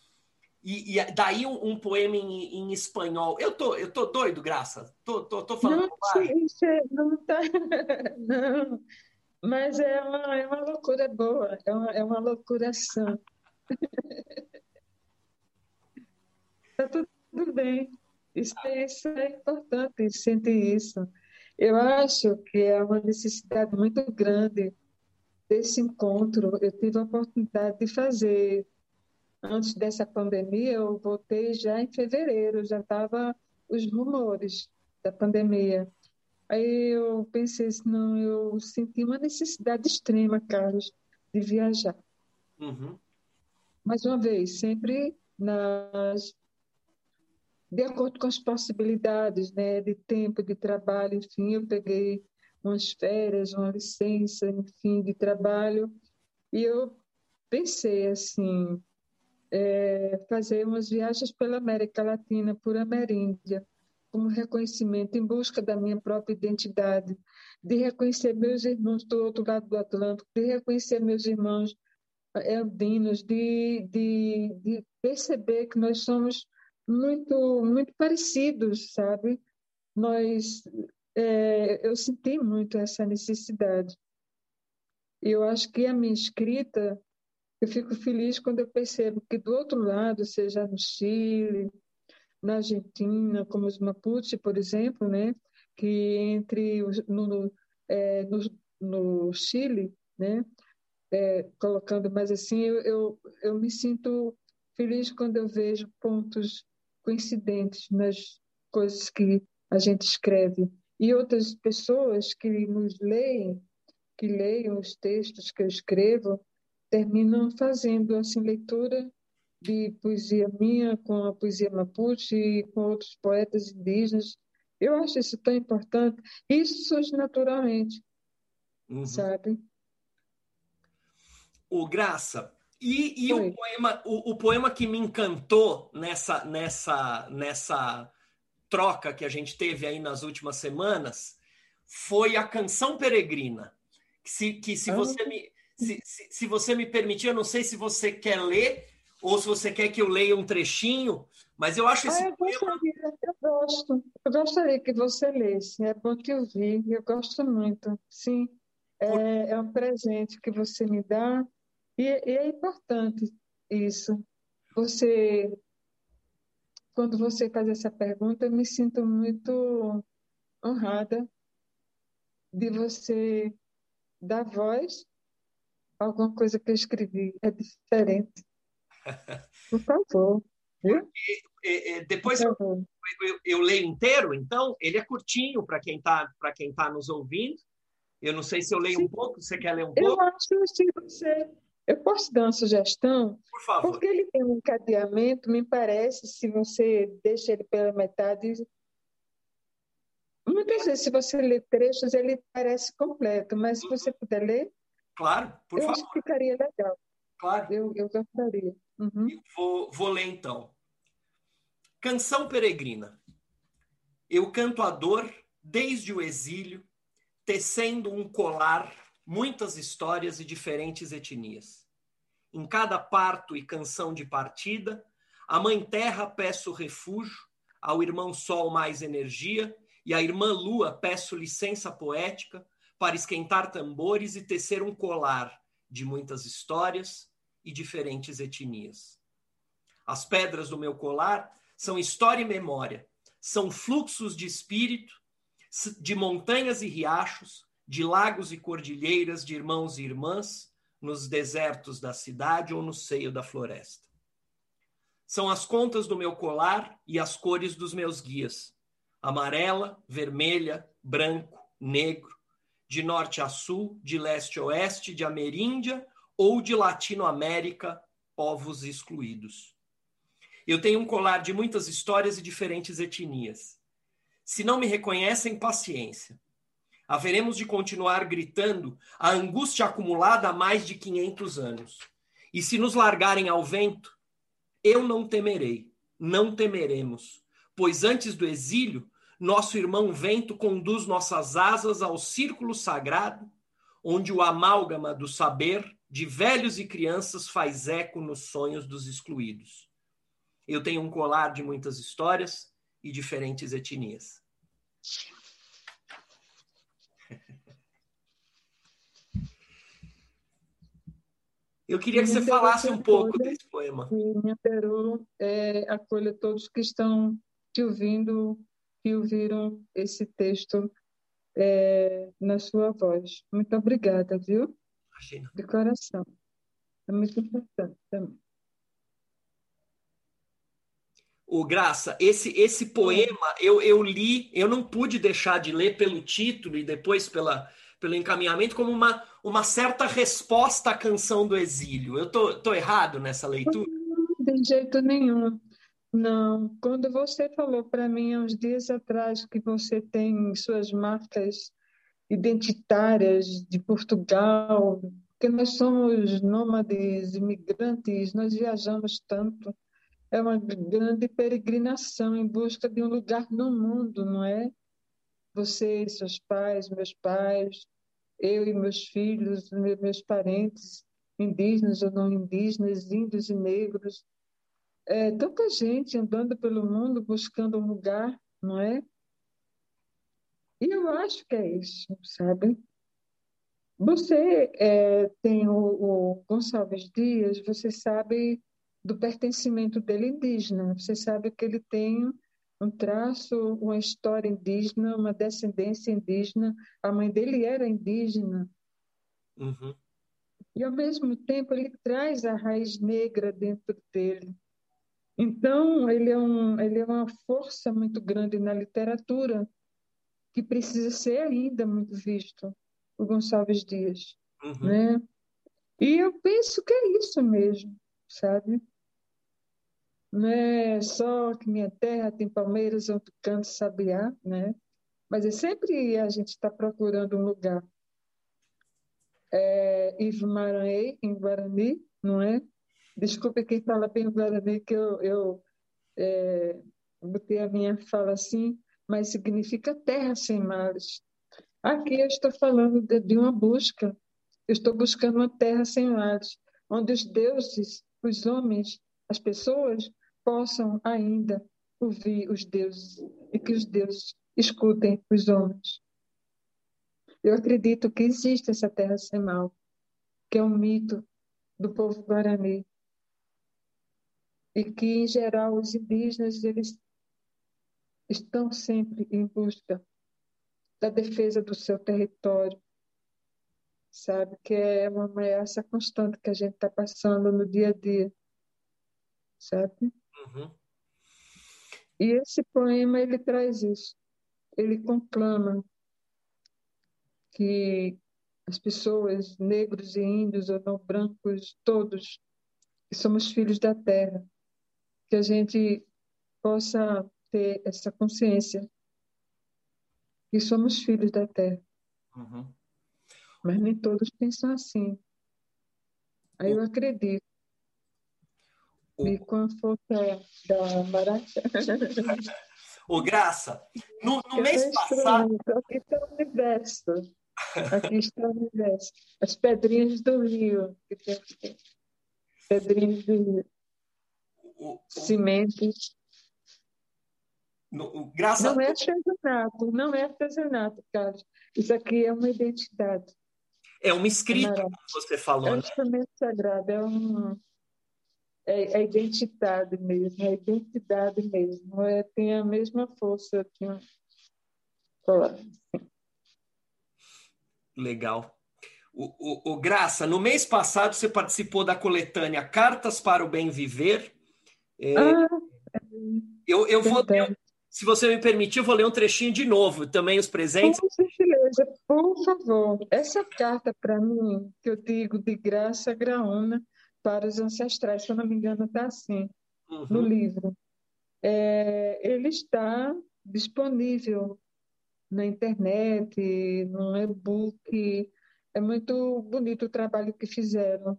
e, e daí um, um poema em, em, espanhol. Eu tô, eu tô doido, Graça? Tô, tô, tô falando não, isso é, não tá... não, mas é uma, é uma loucura boa, é uma, é uma loucuração. tá tudo bem. Isso, isso é importante, sentir isso. Eu acho que é uma necessidade muito grande desse encontro. Eu tive a oportunidade de fazer antes dessa pandemia, eu voltei já em fevereiro, já estava os rumores da pandemia. Aí eu pensei assim, não, eu senti uma necessidade extrema, Carlos, de viajar. Uhum. Mais uma vez, sempre nas de acordo com as possibilidades, né, de tempo, de trabalho, enfim, eu peguei umas férias, uma licença, enfim, de trabalho, e eu pensei assim, é, fazer umas viagens pela América Latina, por Ameríndia, como reconhecimento, em busca da minha própria identidade, de reconhecer meus irmãos do outro lado do Atlântico, de reconhecer meus irmãos é, andinos, de, de, de perceber que nós somos muito, muito parecidos, sabe? Nós, é, eu senti muito essa necessidade. E eu acho que a minha escrita eu fico feliz quando eu percebo que do outro lado, seja no Chile, na Argentina, como os Mapuche, por exemplo, né, que entre os, no, no, é, no, no, Chile, né, é, colocando mais assim, eu, eu, eu me sinto feliz quando eu vejo pontos coincidentes nas coisas que a gente escreve e outras pessoas que nos leem, que leiam os textos que eu escrevo, terminam fazendo assim leitura de poesia minha com a poesia mapuche e com outros poetas indígenas. Eu acho isso tão importante. Isso surge naturalmente, uhum. sabe? O Graça, e, e o, poema, o, o, poema que me encantou nessa, nessa, nessa troca que a gente teve aí nas últimas semanas foi a Canção Peregrina. Que se, que se ah. você me se, se, se, você me permitir, eu não sei se você quer ler ou se você quer que eu leia um trechinho, mas eu acho esse ah, eu gostaria, eu gosto. Eu gostaria que você lesse. É bom que eu vi. Eu gosto muito. Sim, é, é um presente que você me dá e, e é importante isso. Você, quando você faz essa pergunta, eu me sinto muito honrada de você dar voz alguma coisa que eu escrevi é diferente. Por favor. Porque, depois eu, eu, eu, leio inteiro, então ele é curtinho para quem está para quem tá nos ouvindo. Eu não sei se eu leio Sim. um pouco. Você quer ler um pouco? Eu acho que você. Eu posso dar uma sugestão? Por favor. Porque ele tem um encadeamento, me parece, se você deixa ele pela metade. Muitas vezes, se você lê trechos, ele parece completo, mas se você puder ler, Claro, por eu favor. Acho que ficaria legal. Claro. Eu, eu gostaria. Uhum. Vou, vou ler então. Canção Peregrina. Eu canto a dor desde o exílio, tecendo um colar, muitas histórias e diferentes etnias. Em cada parto e canção de partida, a Mãe Terra peço refúgio, ao irmão Sol mais energia, e à irmã Lua peço licença poética para esquentar tambores e tecer um colar de muitas histórias e diferentes etnias. As pedras do meu colar são história e memória, são fluxos de espírito, de montanhas e riachos, de lagos e cordilheiras, de irmãos e irmãs, nos desertos da cidade ou no seio da floresta. São as contas do meu colar e as cores dos meus guias: amarela, vermelha, branco, negro, de norte a sul, de leste a oeste, de ameríndia ou de Latinoamérica, povos excluídos. Eu tenho um colar de muitas histórias e diferentes etnias. Se não me reconhecem, paciência. Haveremos de continuar gritando a angústia acumulada há mais de 500 anos. E se nos largarem ao vento, eu não temerei, não temeremos, pois antes do exílio, nosso irmão vento conduz nossas asas ao círculo sagrado, onde o amálgama do saber de velhos e crianças faz eco nos sonhos dos excluídos. Eu tenho um colar de muitas histórias e diferentes etnias. Eu queria que você falasse um pouco desse poema. Minha Peru é, acolha todos que estão te ouvindo, que ouviram esse texto é, na sua voz. Muito obrigada, viu? Imagina. De coração. É muito importante também. O Graça, esse esse poema eu, eu li, eu não pude deixar de ler pelo título e depois pela, pelo encaminhamento como uma, uma certa resposta à canção do exílio. Eu tô, tô errado nessa leitura? De jeito nenhum. Não. Quando você falou para mim há uns dias atrás que você tem suas marcas identitárias de Portugal, que nós somos nômades, imigrantes, nós viajamos tanto é uma grande peregrinação em busca de um lugar no mundo, não é? Você e seus pais, meus pais, eu e meus filhos, meus parentes, indígenas ou não indígenas, índios e negros. É, tanta gente andando pelo mundo buscando um lugar, não é? E eu acho que é isso, sabe? Você é, tem o, o Gonçalves Dias, você sabe do pertencimento dele indígena. Você sabe que ele tem um traço, uma história indígena, uma descendência indígena. A mãe dele era indígena. Uhum. E, ao mesmo tempo, ele traz a raiz negra dentro dele. Então, ele é, um, ele é uma força muito grande na literatura que precisa ser ainda muito visto, o Gonçalves Dias. Uhum. Né? E eu penso que é isso mesmo, sabe? Não é só que minha terra tem palmeiras onde canta sabiá, né? Mas é sempre a gente está procurando um lugar. É, Ivo Maranhei, em Guarani, não é? Desculpe quem fala bem Guarani, que eu, eu é, botei a minha fala assim, mas significa terra sem mares. Aqui eu estou falando de, de uma busca. Eu estou buscando uma terra sem mares, onde os deuses, os homens, as pessoas possam ainda ouvir os deuses e que os deuses escutem os homens. Eu acredito que existe essa terra sem mal, que é um mito do povo guarani e que em geral os indígenas eles estão sempre em busca da defesa do seu território, sabe que é uma ameaça constante que a gente está passando no dia a dia, sabe? Uhum. E esse poema ele traz isso. Ele conclama que as pessoas, negros e índios ou não brancos, todos, que somos filhos da terra, que a gente possa ter essa consciência que somos filhos da terra. Uhum. Mas nem todos pensam assim. Aí eu acredito e com a força da barata. Ô, Graça, no, no mês passado. Aqui está o universo. Aqui está o universo. As pedrinhas do rio. Pedrinhas do rio. O, o... Cimentos. No, graça... Não é artesanato, não é artesanato, Carlos. Isso aqui é uma identidade. É uma escrita, como você falou. É um né? instrumento né? sagrado, é um é, é identidade mesmo, é identidade mesmo, é, tem a mesma força que um... Legal. O, o, o, Graça, no mês passado você participou da coletânea Cartas para o Bem Viver. É, ah, eu, eu, vou, eu, Se você me permitir, eu vou ler um trechinho de novo, também os presentes. Gentileza, por favor. Essa carta para mim, que eu digo de graça graúna para os ancestrais, se eu não me engano, está assim, uhum. no livro. É, ele está disponível na internet, no e-book. É muito bonito o trabalho que fizeram,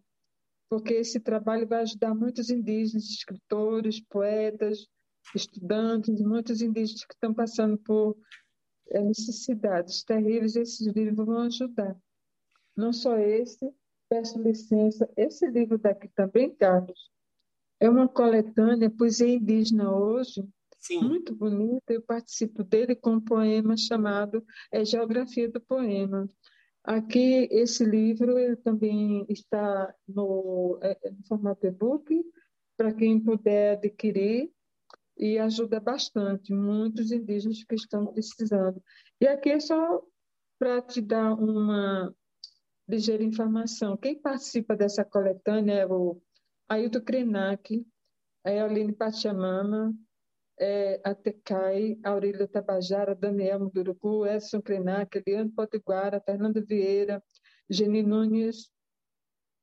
porque esse trabalho vai ajudar muitos indígenas, escritores, poetas, estudantes, muitos indígenas que estão passando por é, necessidades terríveis. Esses livros vão ajudar. Não só esse, peço licença, esse livro daqui também, Carlos, é uma coletânea poesia indígena hoje, Sim. muito bonita. Eu participo dele com um poema chamado é, Geografia do Poema. Aqui, esse livro ele também está no, é, é no formato e-book, para quem puder adquirir, e ajuda bastante muitos indígenas que estão precisando. E aqui é só para te dar uma ligeira informação. Quem participa dessa coletânea é o Ailton Krenak, a Eoline Pachamama, é, a Tecai, Aurílio Tabajara, Daniel Munduruku, Edson Krenak, Eliane Potiguara, Fernando Vieira, Geni Nunes,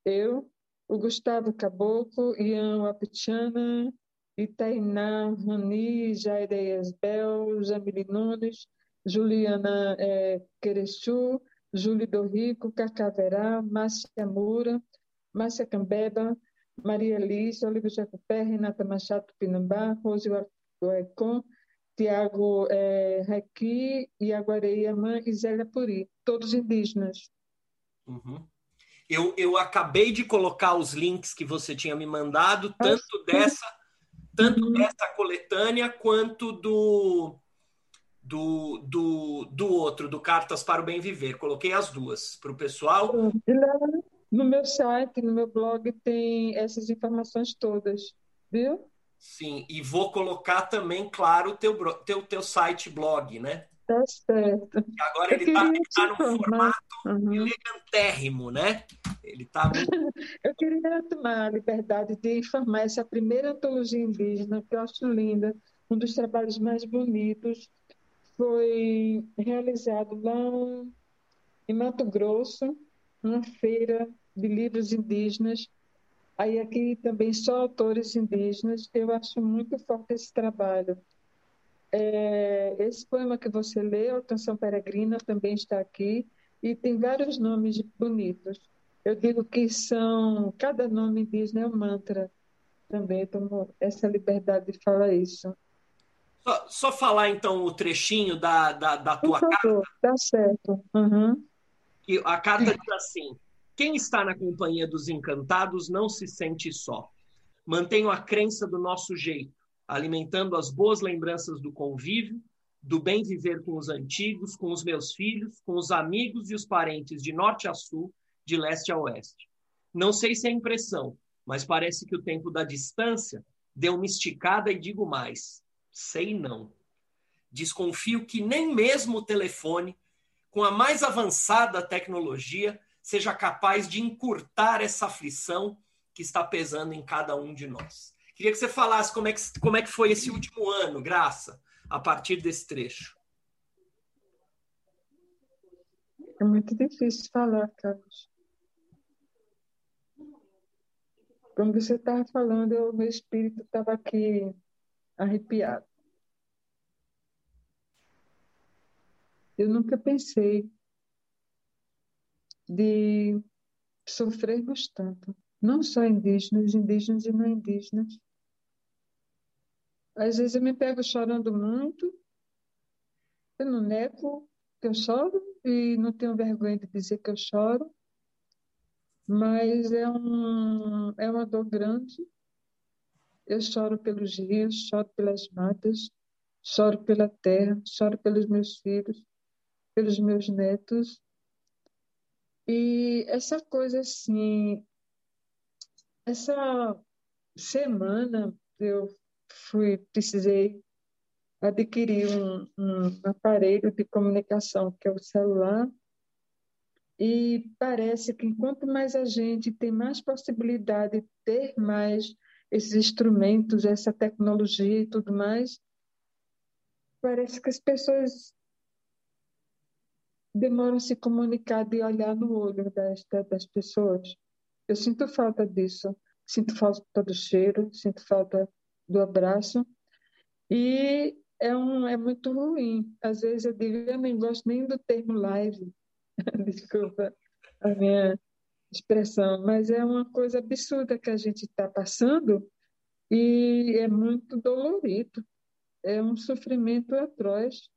eu, o Gustavo Caboclo, Ian Wapichana, Itainá, Rani, Jaire Esbel, Jamile Nunes, Juliana é, Querechu, Júlio do Rico, Cacaverá, Márcia Moura, Márcia Cambeba, Maria Alice, Olivia Jacopé, Renata Machado Pinambá, Rose Guaicon, Tiago é, Requi, Iago Areiamã e Zélia Puri, todos indígenas. Uhum. Eu, eu acabei de colocar os links que você tinha me mandado, tanto dessa, tanto uhum. dessa coletânea quanto do, do, do, do outro, do Cartas para o Bem Viver. Coloquei as duas para o pessoal. No meu site, no meu blog, tem essas informações todas, viu? Sim, e vou colocar também, claro, o teu, teu, teu site blog, né? Tá certo. Agora ele está tá num formato uhum. elegantérrimo, né? Ele está muito... Eu queria tomar a liberdade de informar essa primeira antologia indígena, que eu acho linda, um dos trabalhos mais bonitos, foi realizado lá em Mato Grosso, uma feira de livros indígenas. Aí aqui também só autores indígenas. Eu acho muito forte esse trabalho. É, esse poema que você leu, Canção Peregrina, também está aqui e tem vários nomes bonitos. Eu digo que são cada nome indígena é um mantra. Também tomo essa liberdade de falar isso. Só, só, falar então o trechinho da, da, da tua favor, carta. Tá certo. Uhum. E a carta diz assim: Quem está na companhia dos encantados não se sente só. Mantenho a crença do nosso jeito, alimentando as boas lembranças do convívio, do bem viver com os antigos, com os meus filhos, com os amigos e os parentes de norte a sul, de leste a oeste. Não sei se é impressão, mas parece que o tempo da distância deu uma esticada e digo mais Sei não. Desconfio que nem mesmo o telefone, com a mais avançada tecnologia, seja capaz de encurtar essa aflição que está pesando em cada um de nós. Queria que você falasse como é que, como é que foi esse último ano, Graça, a partir desse trecho. É muito difícil falar, Carlos. Como você estava falando, o meu espírito estava aqui arrepiado. Eu nunca pensei de sofrermos tanto, não só indígenas, indígenas e não indígenas. Às vezes eu me pego chorando muito, eu não nego que eu choro e não tenho vergonha de dizer que eu choro, mas é, um, é uma dor grande eu choro pelos rios, choro pelas matas, choro pela terra, choro pelos meus filhos, pelos meus netos. E essa coisa assim, essa semana eu fui, precisei adquirir um, um aparelho de comunicação, que é o celular, e parece que quanto mais a gente tem mais possibilidade de ter mais esses instrumentos, essa tecnologia e tudo mais, parece que as pessoas demoram a se comunicar de olhar no olho das, das pessoas. Eu sinto falta disso. Sinto falta do cheiro, sinto falta do abraço. E é, um, é muito ruim. Às vezes eu digo, eu nem gosto nem do termo live. Desculpa a minha expressão, mas é uma coisa absurda que a gente está passando e é muito dolorido. É um sofrimento atroz.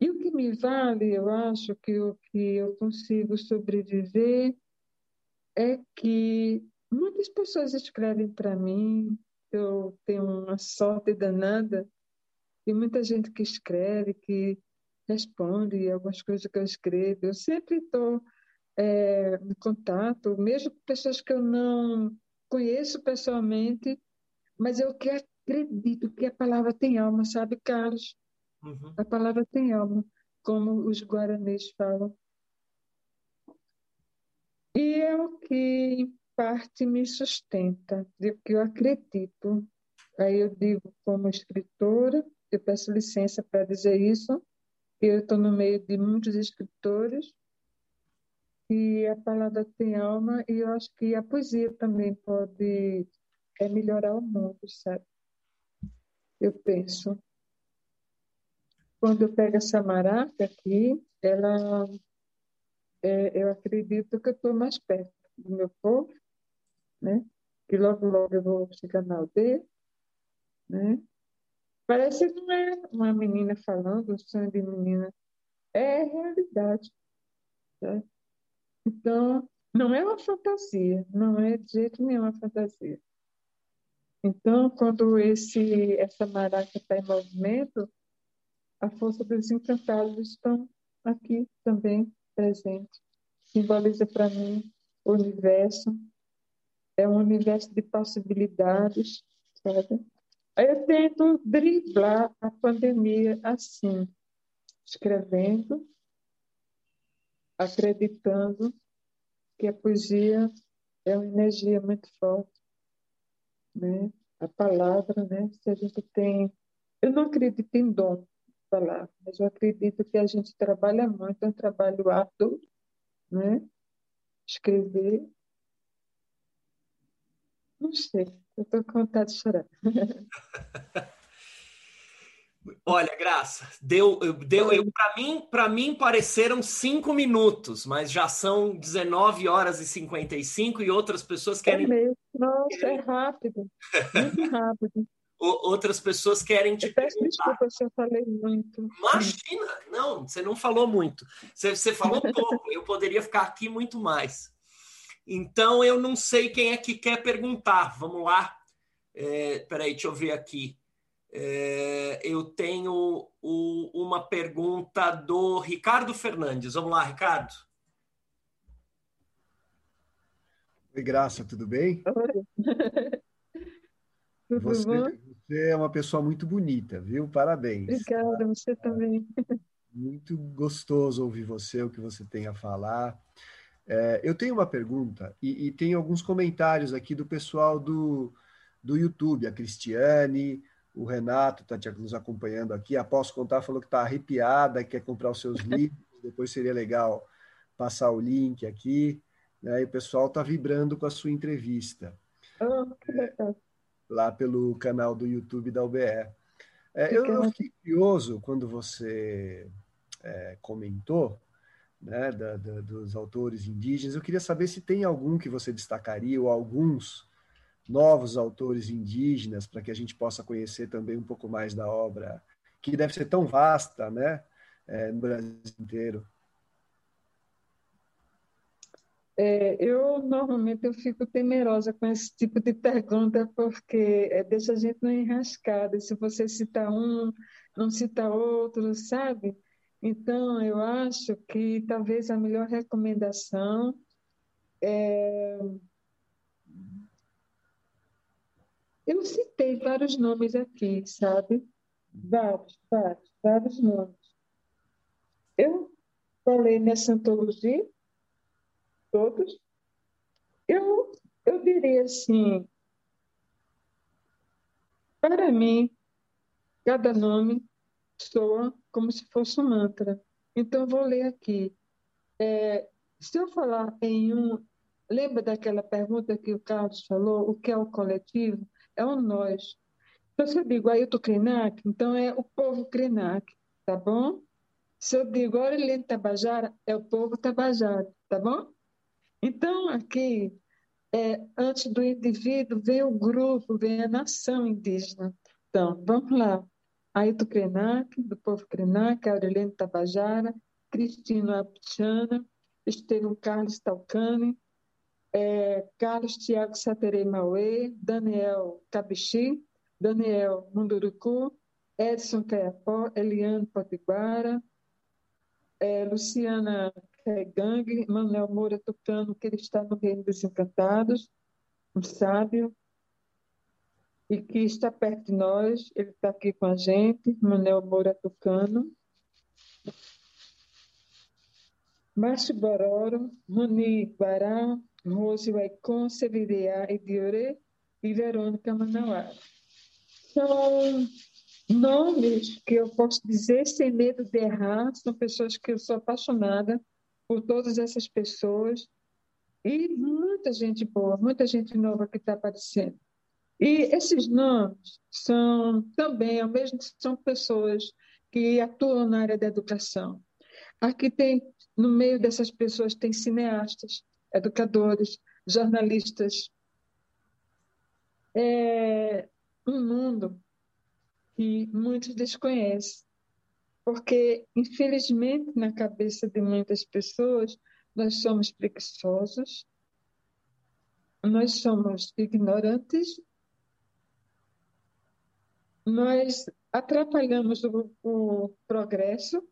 E o que me vale, eu acho que o que eu consigo sobreviver é que muitas pessoas escrevem para mim, eu tenho uma sorte danada, tem muita gente que escreve, que responde algumas coisas que eu escrevo. Eu sempre estou é, em contato, mesmo com pessoas que eu não conheço pessoalmente, mas eu que acredito que a palavra tem alma, sabe, Carlos? Uhum. A palavra tem alma, como os guaranês falam. E é o que, em parte, me sustenta, de que eu acredito. Aí eu digo, como escritora, eu peço licença para dizer isso, eu estou no meio de muitos escritores, e a palavra tem alma, e eu acho que a poesia também pode é, melhorar o mundo, sabe? Eu penso. Quando eu pego essa maraca aqui, ela, é, eu acredito que eu estou mais perto do meu povo, né? Que logo, logo eu vou chegar na aldeia, né? Parece que não é uma menina falando, um sonho de menina. É realidade. Né? Então, não é uma fantasia, não é de jeito nenhum uma fantasia. Então, quando esse, essa maraca está em movimento, a força dos encantados estão aqui também presente. Simboliza para mim o universo, é um universo de possibilidades, sabe? Aí eu tento driblar a pandemia assim, escrevendo, acreditando que a poesia é uma energia muito forte, né? A palavra, né? Se a gente tem, eu não acredito em dom, falar, mas eu acredito que a gente trabalha muito, é um trabalho árduo, né? Escrever. Não sei, eu estou com vontade de chorar. Olha, Graça, deu, deu para mim, para mim pareceram cinco minutos, mas já são 19 horas e 55 e outras pessoas querem. É mesmo. Nossa, é rápido, muito rápido outras pessoas querem te eu peço perguntar. desculpa se eu falei muito. Imagina, não, você não falou muito. Você, você falou pouco. Eu poderia ficar aqui muito mais. Então eu não sei quem é que quer perguntar. Vamos lá. É, peraí, deixa eu ver aqui. É, eu tenho o, uma pergunta do Ricardo Fernandes. Vamos lá, Ricardo. Oi, Graça, tudo bem? Oi. tudo você, bom? Você é uma pessoa muito bonita, viu? Parabéns. Obrigada, você também. Muito gostoso ouvir você, o que você tem a falar. É, eu tenho uma pergunta e, e, tem alguns comentários aqui do pessoal do, do YouTube, a Cristiane, o Renato está nos acompanhando aqui. A Posso Contar falou que está arrepiada, quer comprar os seus livros. Depois seria legal passar o link aqui. Né? E o pessoal está vibrando com a sua entrevista. Oh, legal lá pelo canal do YouTube da UBE. É, eu, eu, fiquei curioso quando você é, comentou né, da, da, dos autores indígenas. Eu queria saber se tem algum que você destacaria ou alguns novos autores indígenas para que a gente possa conhecer também um pouco mais da obra que deve ser tão vasta, né, é, no Brasil inteiro. É, eu normalmente eu fico temerosa com esse tipo de pergunta porque é, deixa a gente na enrascada. Se você cita um, não cita outro, sabe? Então eu acho que talvez a melhor recomendação é eu citei vários nomes aqui, sabe? Vários, vários, vários nomes. Eu falei nessa antologia todos, eu, eu diria assim, para mim, cada nome soa como se fosse um mantra. Então, vou ler aqui. É, se eu falar em um. Lembra daquela pergunta que o Carlos falou? O que é o coletivo? É o nós. Então, se eu digo Ailton Krenak, então é o povo Krenak, tá bom? Se eu digo Aureliano Tabajara, é o povo Tabajara, tá bom? Então, aqui, é, antes do indivíduo, vem o grupo, vem a nação indígena. Então, vamos lá. Aito Krenak, do povo Krenak, Aureliano Tabajara, Cristino Apchana, Estevão Carlos Talcani, é, Carlos Tiago Saterei Mauê, Daniel Cabixi, Daniel Munduruku, Edson Caiapó, Eliane Potiguara, é, Luciana Gang, Manuel Moura tocando que ele está no Reino dos Encantados, um sábio, e que está perto de nós, ele está aqui com a gente, Manuel Moura tocando. Márcio Bororo, Roni Guará, Rose Waicon, Severiá e Diore e Verônica Manauara. São nomes que eu posso dizer sem medo de errar, são pessoas que eu sou apaixonada por todas essas pessoas e muita gente boa, muita gente nova que está aparecendo. E esses nomes são também, ao mesmo são pessoas que atuam na área da educação. Aqui tem no meio dessas pessoas tem cineastas, educadores, jornalistas. É um mundo que muitos desconhecem, porque, infelizmente, na cabeça de muitas pessoas, nós somos preguiçosos, nós somos ignorantes, nós atrapalhamos o, o progresso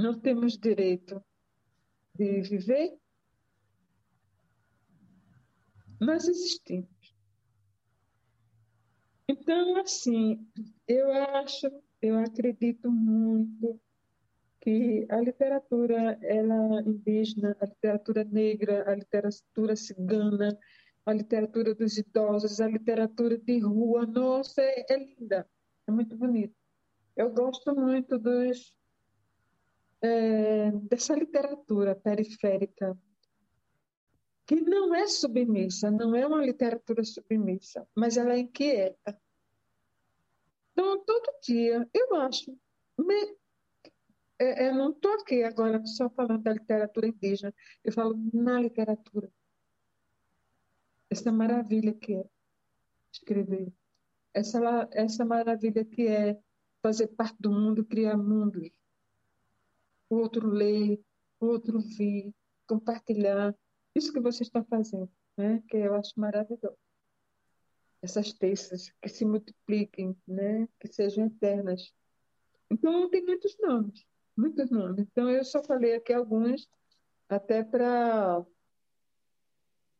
não temos direito de viver, nós existimos. Então, assim, eu acho, eu acredito muito que a literatura ela indígena, a literatura negra, a literatura cigana, a literatura dos idosos, a literatura de rua, nossa, é, é linda, é muito bonito. Eu gosto muito dos é, dessa literatura periférica, que não é submissa, não é uma literatura submissa, mas ela é inquieta. Então, todo dia, eu acho, me, é, eu não estou aqui agora só falando da literatura indígena, eu falo na literatura. Essa maravilha que é escrever, essa, essa maravilha que é fazer parte do mundo, criar mundos o outro ler, o outro ouvir, compartilhar. Isso que você está fazendo, né? que eu acho maravilhoso. Essas terças que se multipliquem, né? que sejam eternas. Então, tem muitos nomes, muitos nomes. Então, eu só falei aqui alguns, até para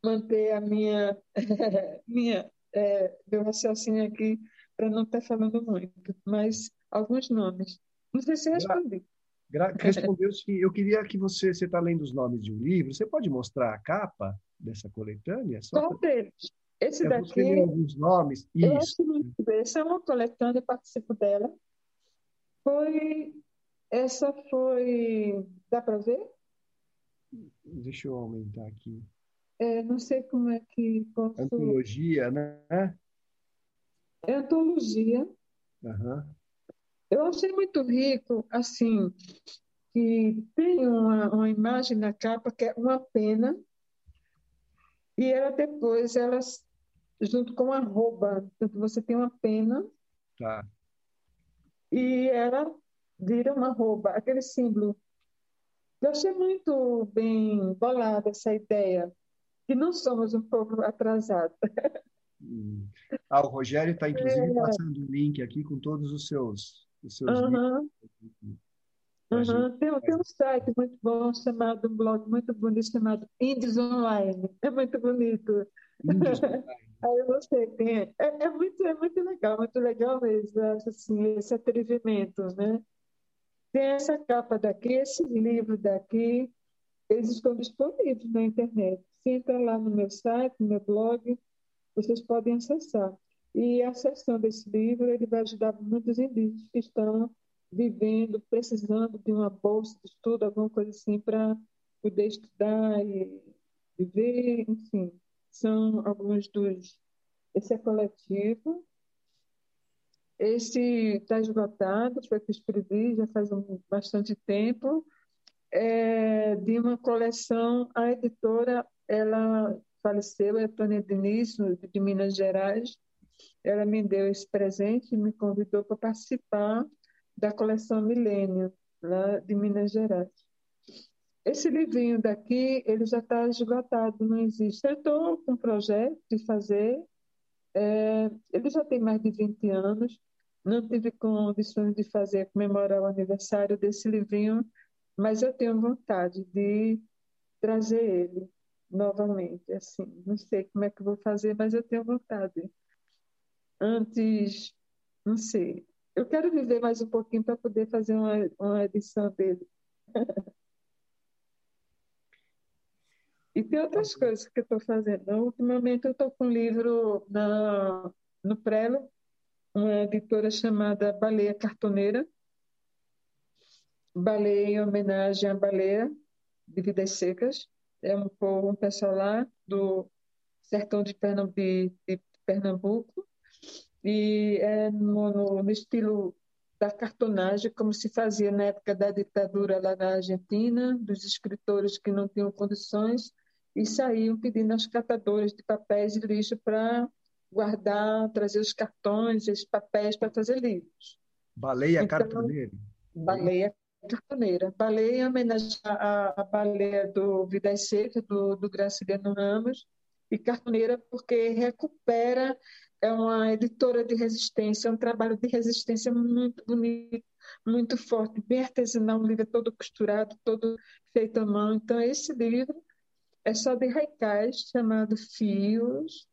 manter a minha, minha é, meu raciocínio aqui, para não estar falando muito, mas alguns nomes. Não sei se respondi. Respondeu sim. Eu queria que você, você está lendo os nomes de um livro, você pode mostrar a capa dessa coletânea? Só Qual deles? Esse eu daqui. alguns nomes. Isso. Essa é uma coletânea, participo dela. Foi. Essa foi. Dá para ver? Deixa eu aumentar aqui. É, não sei como é que posso. Antologia, né? É antologia. Uhum. Eu achei muito rico, assim, que tem uma, uma imagem na capa que é uma pena, e ela depois, elas, junto com a arroba, você tem uma pena, tá. e ela vira uma arroba, aquele símbolo. Eu achei muito bem bolada essa ideia, que não somos um povo atrasado. Hum. Ah, o Rogério está, inclusive, é. passando o um link aqui com todos os seus os seus uhum. Uhum. Tem, tem, um site muito bom chamado, um blog muito bonito chamado Indies Online. É muito bonito. Aí você tem. É, é, muito, é muito legal, muito legal mesmo, assim, esse atrevimento, né? Tem essa capa daqui, esse livro daqui, eles estão disponíveis na internet. Se entra lá no meu site, no meu blog, vocês podem acessar. E acessando esse livro, ele vai ajudar muitos indígenas que estão vivendo, precisando de uma bolsa de estudo, alguma coisa assim, para poder estudar e viver, enfim. São alguns dos. Esse é coletivo. Esse está esgotado, foi que escrevi já faz um, bastante tempo, é, de uma coleção. A editora, ela faleceu, é Tônia Diniz, de Minas Gerais. Ela me deu esse presente e me convidou para participar da coleção Milênio, lá de Minas Gerais. Esse livrinho daqui, ele já está esgotado, não existe. Eu estou com um projeto de fazer, é, ele já tem mais de 20 anos, não tive condições de fazer, comemorar o aniversário desse livrinho, mas eu tenho vontade de trazer ele novamente, assim, não sei como é que vou fazer, mas eu tenho vontade. Antes, não sei, eu quero viver mais um pouquinho para poder fazer uma, uma edição dele. e tem outras coisas que eu estou fazendo. Ultimamente eu estou com um livro na, no Prelo, uma editora chamada Baleia Cartoneira. Baleia em homenagem à baleia de Vidas Secas. É um povo, um pessoal lá do sertão de de Pernambuco e é no, no, no estilo da cartonagem, como se fazia na época da ditadura lá na Argentina, dos escritores que não tinham condições e saíam pedindo aos catadores de papéis e lixo para guardar, trazer os cartões, os papéis para fazer livros. Baleia então, cartoneira. Baleia cartoneira. Baleia em homenagem à, à baleia do Vidas Secas, do, do Graciliano Ramos, e cartoneira porque recupera é uma editora de resistência, é um trabalho de resistência muito bonito, muito forte, bem artesanal, um livro todo costurado, todo feito à mão. Então, esse livro é só de Raikais, chamado Fios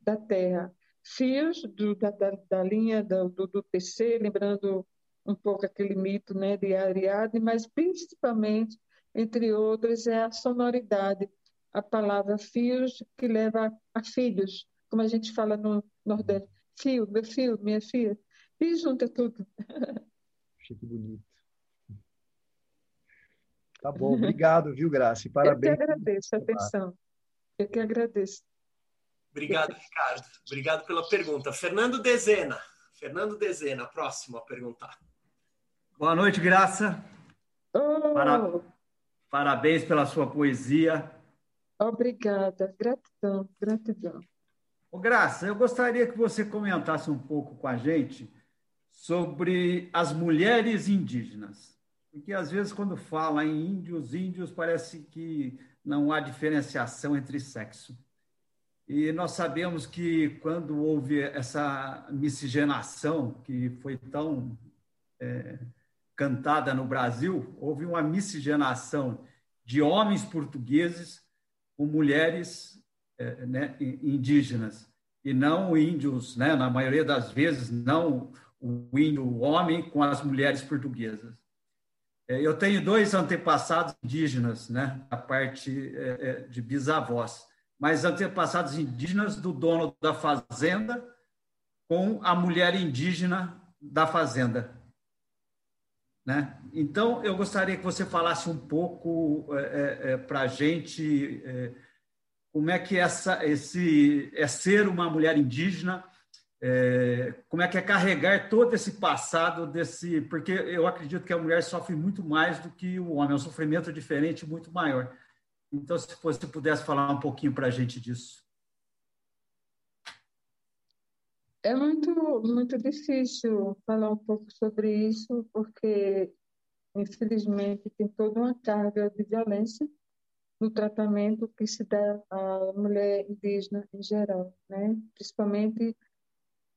da Terra. Fios do, da, da, da, linha do, do, TC, lembrando um pouco aquele mito né, de Ariadne, mas principalmente, entre outros, é a sonoridade, a palavra fios que leva a filhos, como a gente fala no Nordeste. Fio, meu fio, minha filha. E junta tudo. Achei que bonito. Tá bom, obrigado, viu, Graça? E parabéns. Eu que agradeço a atenção. Eu que agradeço. Obrigado, Ricardo. Obrigado pela pergunta. Fernando Dezena. Fernando Dezena, próximo a perguntar. Boa noite, Graça. Oh. Para... Parabéns pela sua poesia. Obrigada. Gratidão, gratidão. Ô, Graça, eu gostaria que você comentasse um pouco com a gente sobre as mulheres indígenas. Porque, às vezes, quando fala em índios, índios, parece que não há diferenciação entre sexo. E nós sabemos que, quando houve essa miscigenação, que foi tão é, cantada no Brasil, houve uma miscigenação de homens portugueses com mulheres né, indígenas e não índios, né, na maioria das vezes, não o índio homem com as mulheres portuguesas. É, eu tenho dois antepassados indígenas, né, a parte é, de bisavós, mas antepassados indígenas do dono da fazenda com a mulher indígena da fazenda. Né? Então, eu gostaria que você falasse um pouco é, é, para a gente é, como é que essa, esse é ser uma mulher indígena, é, como é que é carregar todo esse passado desse, porque eu acredito que a mulher sofre muito mais do que o homem, é um sofrimento diferente, muito maior. Então, se você pudesse falar um pouquinho para a gente disso. É muito, muito difícil falar um pouco sobre isso, porque, infelizmente, tem toda uma carga de violência no tratamento que se dá à mulher indígena em geral, né? principalmente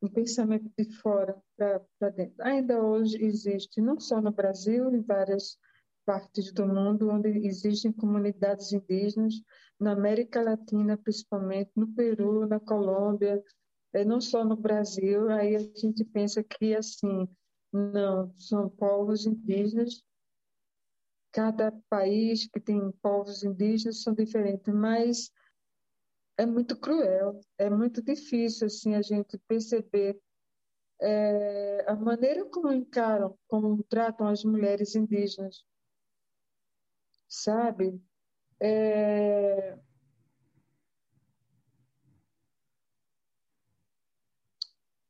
um pensamento de fora para dentro. Ainda hoje existe, não só no Brasil, em várias partes do mundo, onde existem comunidades indígenas, na América Latina, principalmente, no Peru, na Colômbia, é, não só no Brasil, aí a gente pensa que, assim, não, são povos indígenas cada país que tem povos indígenas são diferentes, mas é muito cruel, é muito difícil assim a gente perceber é, a maneira como encaram, como tratam as mulheres indígenas, sabe? É,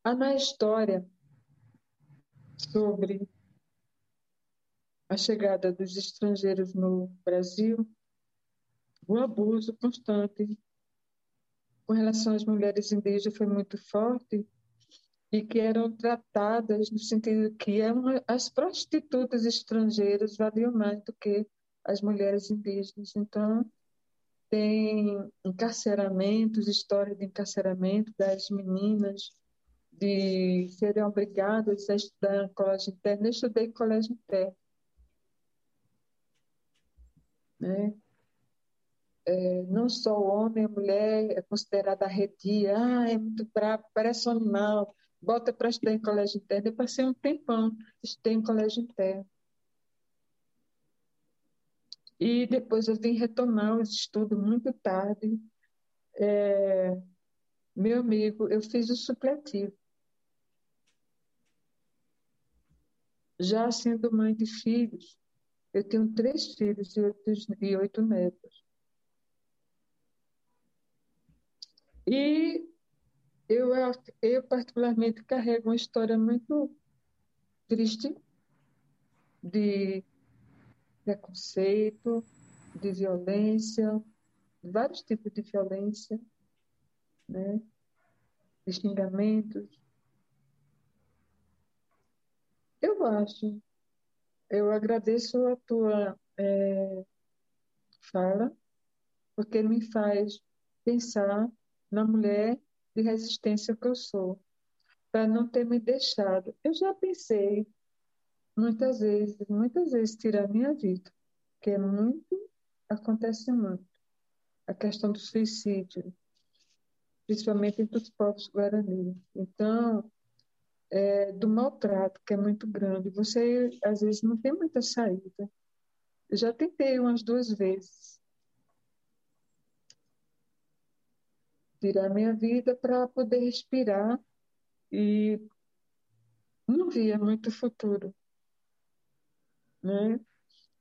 há na história sobre a chegada dos estrangeiros no Brasil o abuso constante com relação às mulheres indígenas foi muito forte e que eram tratadas no sentido que eram as prostitutas estrangeiras valiam mais do que as mulheres indígenas. Então, tem encarceramentos, história de encarceramento das meninas, de serem obrigadas a estudar em colégio interno. Eu estudei colégio interno. Né? É, não só o homem, a mulher é considerada arredia, ah, é muito bravo, parece um animal, bota para estudar em colégio interno. Eu passei um tempão estudei em colégio interno. E depois eu vim retomar os estudos muito tarde. É, meu amigo, eu fiz o supletivo. Já sendo mãe de filhos, eu tenho três filhos e oito, netos. E eu, eu, particularmente, carrego uma história muito triste de preconceito, de violência, vários tipos de violência, né? de xingamentos. Eu acho, eu agradeço a tua é, fala, porque me faz pensar na mulher de resistência que eu sou, para não ter me deixado. Eu já pensei muitas vezes, muitas vezes tirar minha vida, que é muito, acontece muito. A questão do suicídio, principalmente entre os povos guarani. Então, é, do maltrato, que é muito grande. Você, às vezes, não tem muita saída. Eu já tentei umas duas vezes. tirar minha vida para poder respirar e não via muito futuro, né?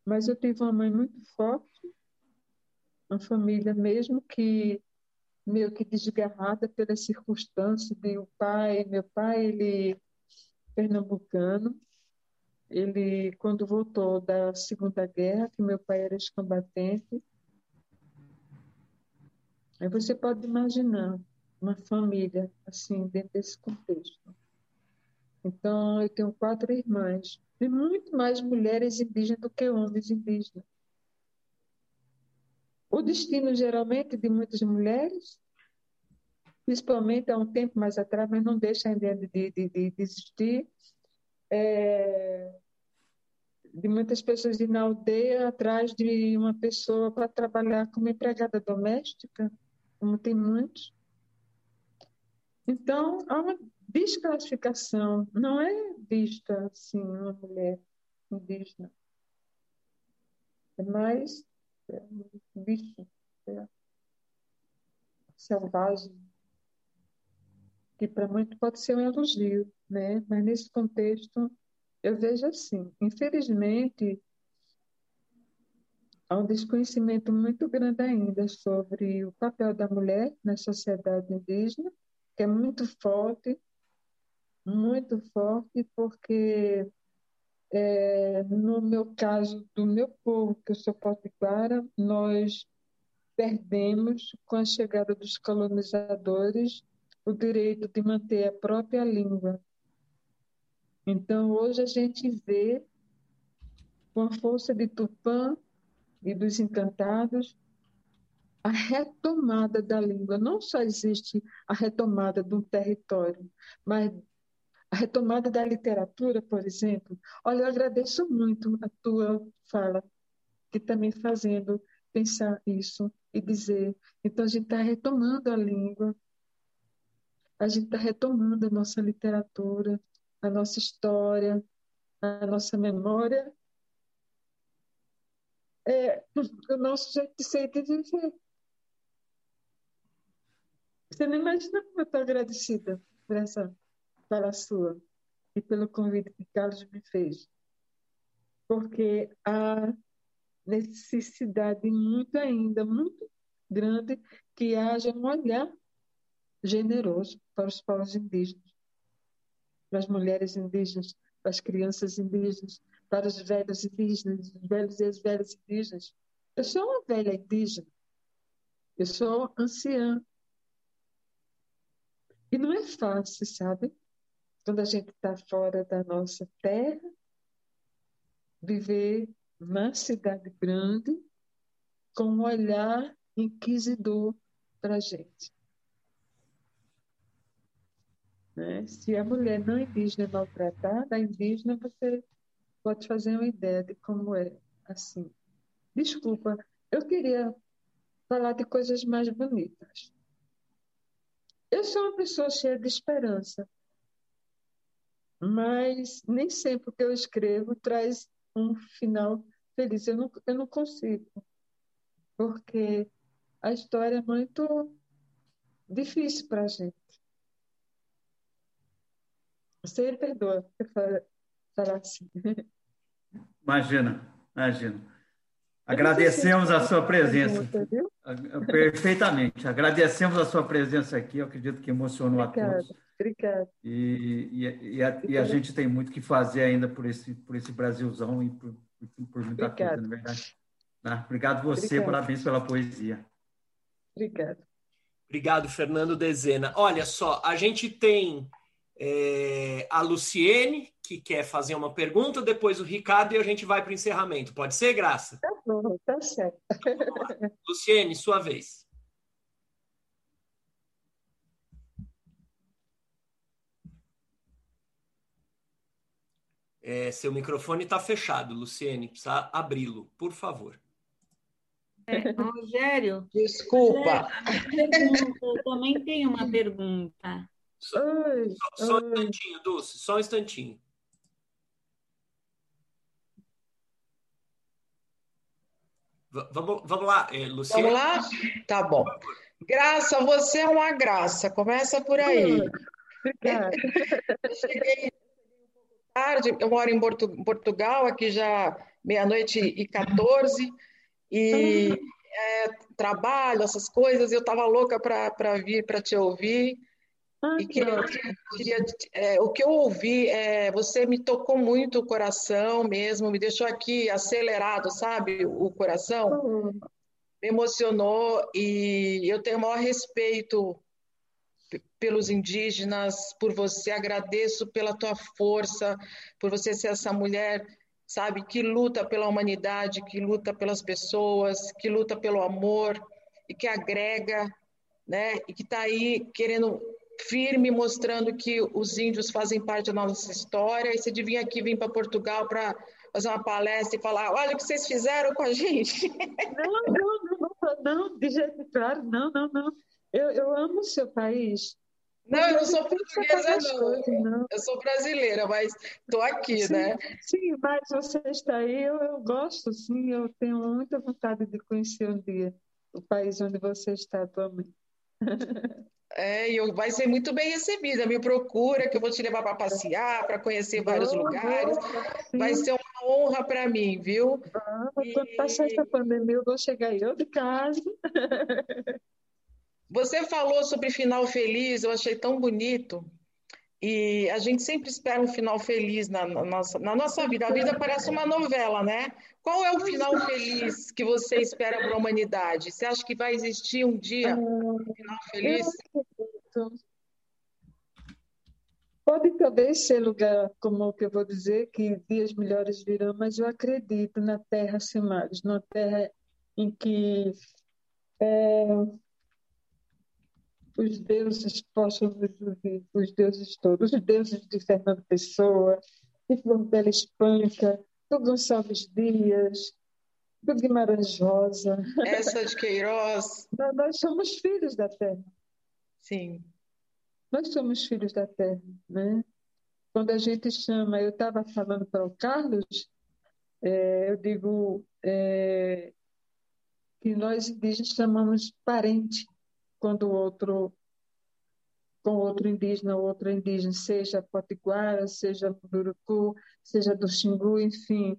Mas eu tive uma mãe muito forte, uma família mesmo que meio que desgarrada pelas circunstâncias de o pai, meu pai, ele pernambucano, ele quando voltou da Segunda Guerra, que meu pai era ex-combatente, Aí você pode imaginar uma família assim, dentro desse contexto. Então, eu tenho quatro irmãs, e muito mais mulheres indígenas do que homens indígenas. O destino, geralmente, de muitas mulheres, principalmente há um tempo mais atrás, mas não deixa ainda de, de, de, de existir, é, de muitas pessoas ir na aldeia atrás de uma pessoa para trabalhar como empregada doméstica como tem muitos. Então, há uma desclassificação, não é vista assim uma mulher indígena. É mais é um bicho é selvagem, que para muito pode ser um elogio, né? mas nesse contexto eu vejo assim, infelizmente, há um desconhecimento muito grande ainda sobre o papel da mulher na sociedade indígena, que é muito forte, muito forte, porque é, no meu caso, do meu povo, que eu sou potiguara, nós perdemos, com a chegada dos colonizadores, o direito de manter a própria língua. Então, hoje a gente vê, com a força de Tupã, e dos encantados, a retomada da língua. Não só existe a retomada de um território, mas a retomada da literatura, por exemplo. Olha, eu agradeço muito a tua fala, que está me fazendo pensar isso e dizer. Então, a gente está retomando a língua, a gente está retomando a nossa literatura, a nossa história, a nossa memória é o nosso jeito de ser e de viver. Você não imagina como eu estou agradecida por essa fala sua e pelo convite que Carlos me fez. Porque há necessidade muito ainda, muito grande, que haja um olhar generoso para os povos indígenas, para as mulheres indígenas, para as crianças indígenas, para os velhos indígenas, os velhos e as velhas indígenas. Eu sou uma velha indígena, eu sou anciã. E não é fácil, sabe? Quando a gente está fora da nossa terra, viver na cidade grande com um olhar inquisidor para a gente. Né? Se a mulher não indígena é maltratada, a indígena você pode fazer uma ideia de como é assim. Desculpa, eu queria falar de coisas mais bonitas. Eu sou uma pessoa cheia de esperança, mas nem sempre o que eu escrevo traz um final feliz. Eu não, eu não consigo, porque a história é muito difícil para a gente. Você me perdoa por falar assim. Imagina, imagina. Agradecemos a sua presença. Perfeitamente. Agradecemos a sua presença aqui. Eu acredito que emocionou Obrigada. a todos. Obrigada. E, e, e, a, e, a, gente tem muito que fazer ainda por esse, por esse Brasilzão e por, por muita Obrigada. coisa, na é verdade. Tá? Obrigado você, Obrigada. parabéns pela poesia. Obrigado. Obrigado, Fernando Dezena. Olha só, a gente tem é, a Luciene, que quer fazer uma pergunta, depois o Ricardo e a gente vai para o encerramento. Pode ser, Graça? Tá bom, tá certo. Luciene, sua vez. É, seu microfone está fechado, Luciene. Precisa abri-lo, por favor. É, Rogério. Desculpa. Rogério, eu também tenho uma pergunta. Só, ai, só, só um instantinho, Dulce, só um instantinho. Vamos, vamos lá, eh, Luciana. Vamos lá? Tá bom. Graça, você é uma graça. Começa por aí. eu cheguei tarde, eu moro em Portugal, aqui já meia-noite e 14, e é, trabalho, essas coisas, eu estava louca para vir, para te ouvir. E queria, queria é, o que eu ouvi, é, você me tocou muito o coração mesmo, me deixou aqui acelerado, sabe, o coração. Uhum. Me emocionou e eu tenho o maior respeito pelos indígenas, por você, agradeço pela tua força, por você ser essa mulher, sabe, que luta pela humanidade, que luta pelas pessoas, que luta pelo amor e que agrega, né, e que está aí querendo firme, mostrando que os índios fazem parte da nossa história. E você devia aqui vir para Portugal para fazer uma palestra e falar: olha o que vocês fizeram com a gente. Não, não, não, não, de jeito claro, não, não, não. Eu, eu amo o seu país. Não, eu não sou portuguesa, não. Eu sou brasileira, mas estou aqui, sim, né? Sim, mas você está aí, eu, eu gosto, sim, eu tenho muita vontade de conhecer um dia o país onde você está atualmente. É, e vai ser muito bem recebida. Me procura, que eu vou te levar para passear, para conhecer vários lugares. Vai ser uma honra para mim, viu? Ah, quando passar essa pandemia, eu vou chegar eu de casa. Você falou sobre final feliz, eu achei tão bonito. E a gente sempre espera um final feliz na, na, nossa, na nossa vida. A vida parece uma novela, né? Qual é o final feliz que você espera para a humanidade? Você acha que vai existir um dia um final feliz? Pode talvez ser lugar, como o que eu vou dizer, que dias melhores virão, mas eu acredito na Terra sem males, numa Terra em que é, os deuses possam viver, os deuses todos, os deuses de Fernando Pessoa, de Flor Bela Espanca, do Gonçalves Dias, do Guimarães Rosa. Essa de Queiroz. Nós somos filhos da terra. Sim. Nós somos filhos da terra, né? Quando a gente chama, eu estava falando para o Carlos, é, eu digo é, que nós indígenas chamamos parente quando outro com outro indígena ou outra indígena, seja potiguara, seja burucu, seja do Xingu, enfim.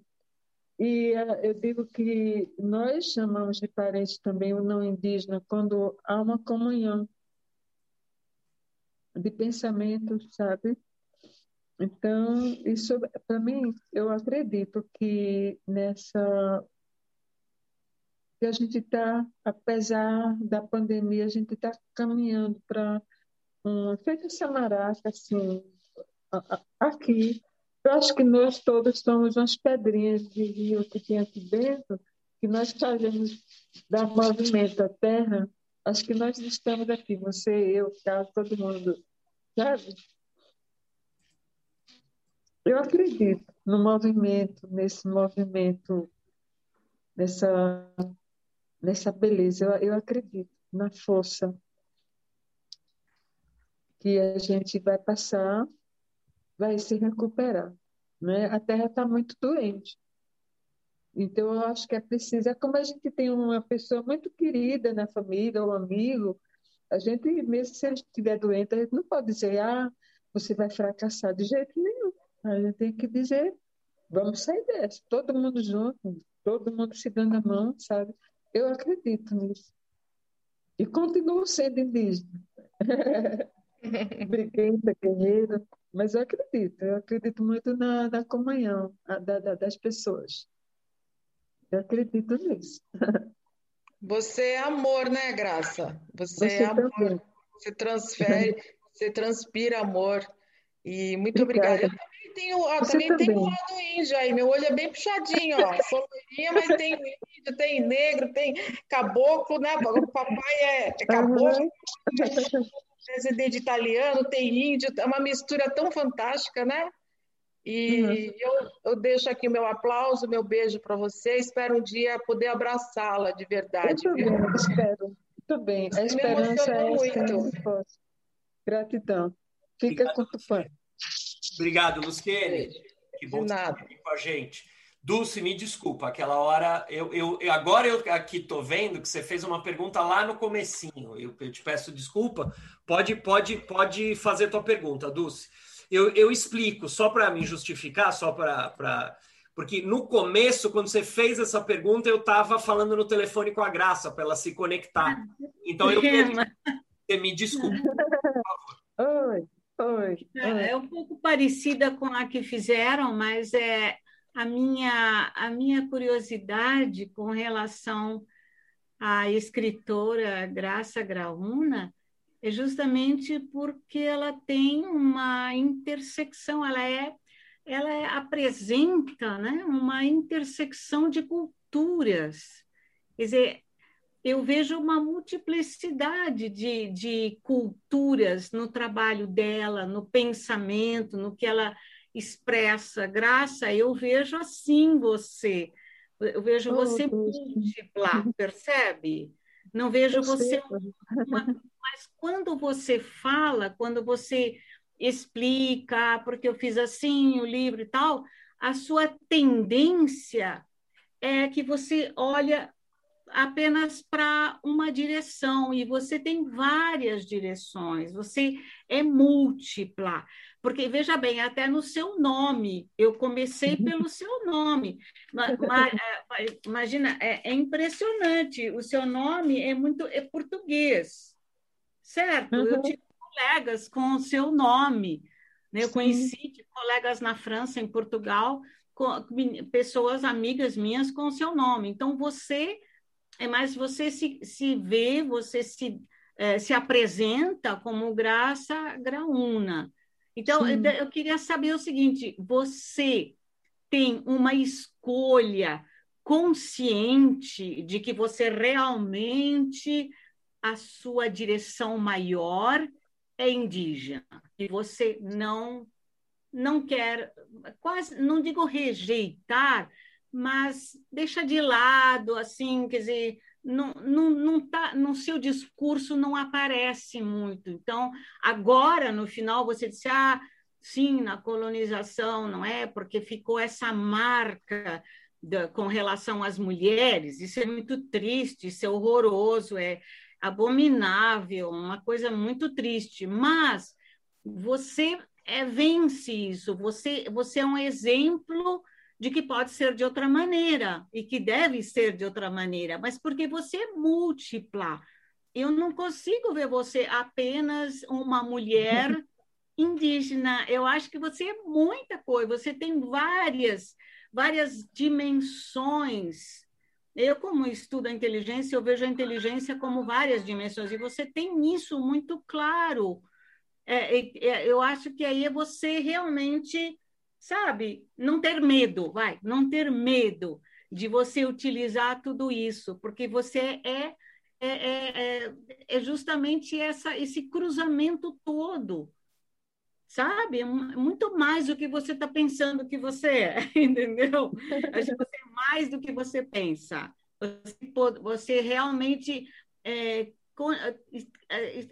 E uh, eu digo que nós chamamos de parente também o não indígena quando há uma comunhão de pensamento, sabe? Então, isso, para mim, eu acredito que nessa. Que a gente está, apesar da pandemia, a gente está caminhando para um. feita essa maraca, assim, aqui. Eu acho que nós todos somos umas pedrinhas de rio que tem aqui dentro, que nós fazemos dar movimento à terra. Acho que nós estamos aqui, você, eu, Carlos, todo mundo, sabe? Eu acredito no movimento, nesse movimento, nessa, nessa beleza. Eu, eu acredito na força que a gente vai passar, vai se recuperar. Né? A Terra está muito doente. Então, eu acho que é preciso. É como a gente tem uma pessoa muito querida na família, ou amigo, a gente, mesmo se ele estiver doente, a gente não pode dizer, ah, você vai fracassar de jeito nenhum. A gente tem que dizer, vamos sair dessa, todo mundo junto, todo mundo se dando a mão, sabe? Eu acredito nisso. E continuo sendo indígena. Briguenta, guerreira, mas eu acredito, eu acredito muito na, na comunhão da, da, das pessoas. Eu acredito nisso. Você é amor, né, Graça? Você, você é amor. Também. Você transfere, você transpira amor. E muito obrigada. obrigada tenho, ó, também, também tem um lado índio aí. Meu olho é bem puxadinho, ó. Sou loirinha, mas tem índio, tem negro, tem caboclo, né? O papai é, é caboclo, uhum. presidente italiano, tem índio, é uma mistura tão fantástica, né? E uhum. eu, eu deixo aqui o meu aplauso, meu beijo para você. Espero um dia poder abraçá-la de verdade. Eu também, espero. Muito bem. A esperança é muito. Gratidão. Fica com o fã. Obrigado, Luciene. Que bom estar aqui com a gente. Dulce, me desculpa, aquela hora eu, eu, eu agora eu aqui tô vendo que você fez uma pergunta lá no comecinho. Eu, eu te peço desculpa. Pode pode pode fazer tua pergunta, Dulce. Eu, eu explico só para me justificar, só para porque no começo, quando você fez essa pergunta, eu estava falando no telefone com a Graça para ela se conectar. Então eu você me desculpe, por favor. Oi. Oi, é, é um pouco parecida com a que fizeram, mas é a minha, a minha curiosidade com relação à escritora Graça Graúna é justamente porque ela tem uma intersecção, ela é ela é, apresenta né, uma intersecção de culturas. Quer dizer, eu vejo uma multiplicidade de, de culturas no trabalho dela, no pensamento, no que ela expressa. Graça, eu vejo assim você. Eu vejo oh, você Deus. múltipla, percebe? Não vejo eu você. Uma, mas quando você fala, quando você explica, porque eu fiz assim o livro e tal, a sua tendência é que você olha apenas para uma direção e você tem várias direções, você é múltipla. Porque, veja bem, até no seu nome, eu comecei pelo seu nome. É, imagina, é, é impressionante, o seu nome é muito é português, certo? Uhum. Eu tive colegas com o seu nome, né? eu conheci colegas na França, em Portugal, com, pessoas amigas minhas com o seu nome. Então, você é mais você se, se vê, você se, é, se apresenta como graça graúna. Então, eu, eu queria saber o seguinte: você tem uma escolha consciente de que você realmente a sua direção maior é indígena e você não não quer quase não digo rejeitar mas deixa de lado, assim, quer dizer, não, não, não tá, no seu discurso não aparece muito. Então, agora, no final, você disse, ah, sim, na colonização, não é? Porque ficou essa marca da, com relação às mulheres, isso é muito triste, isso é horroroso, é abominável, uma coisa muito triste. Mas você é, vence isso, você, você é um exemplo de que pode ser de outra maneira e que deve ser de outra maneira, mas porque você é múltipla. Eu não consigo ver você apenas uma mulher indígena. Eu acho que você é muita coisa, você tem várias, várias dimensões. Eu, como estudo a inteligência, eu vejo a inteligência como várias dimensões, e você tem isso muito claro. É, é, eu acho que aí é você realmente, sabe, não ter medo, vai, não ter medo de você utilizar tudo isso, porque você é, é, é, é justamente essa, esse cruzamento todo sabe? É muito mais do que você está pensando que você é, entendeu? Acho que você é mais do que você pensa. Você, você realmente é, é,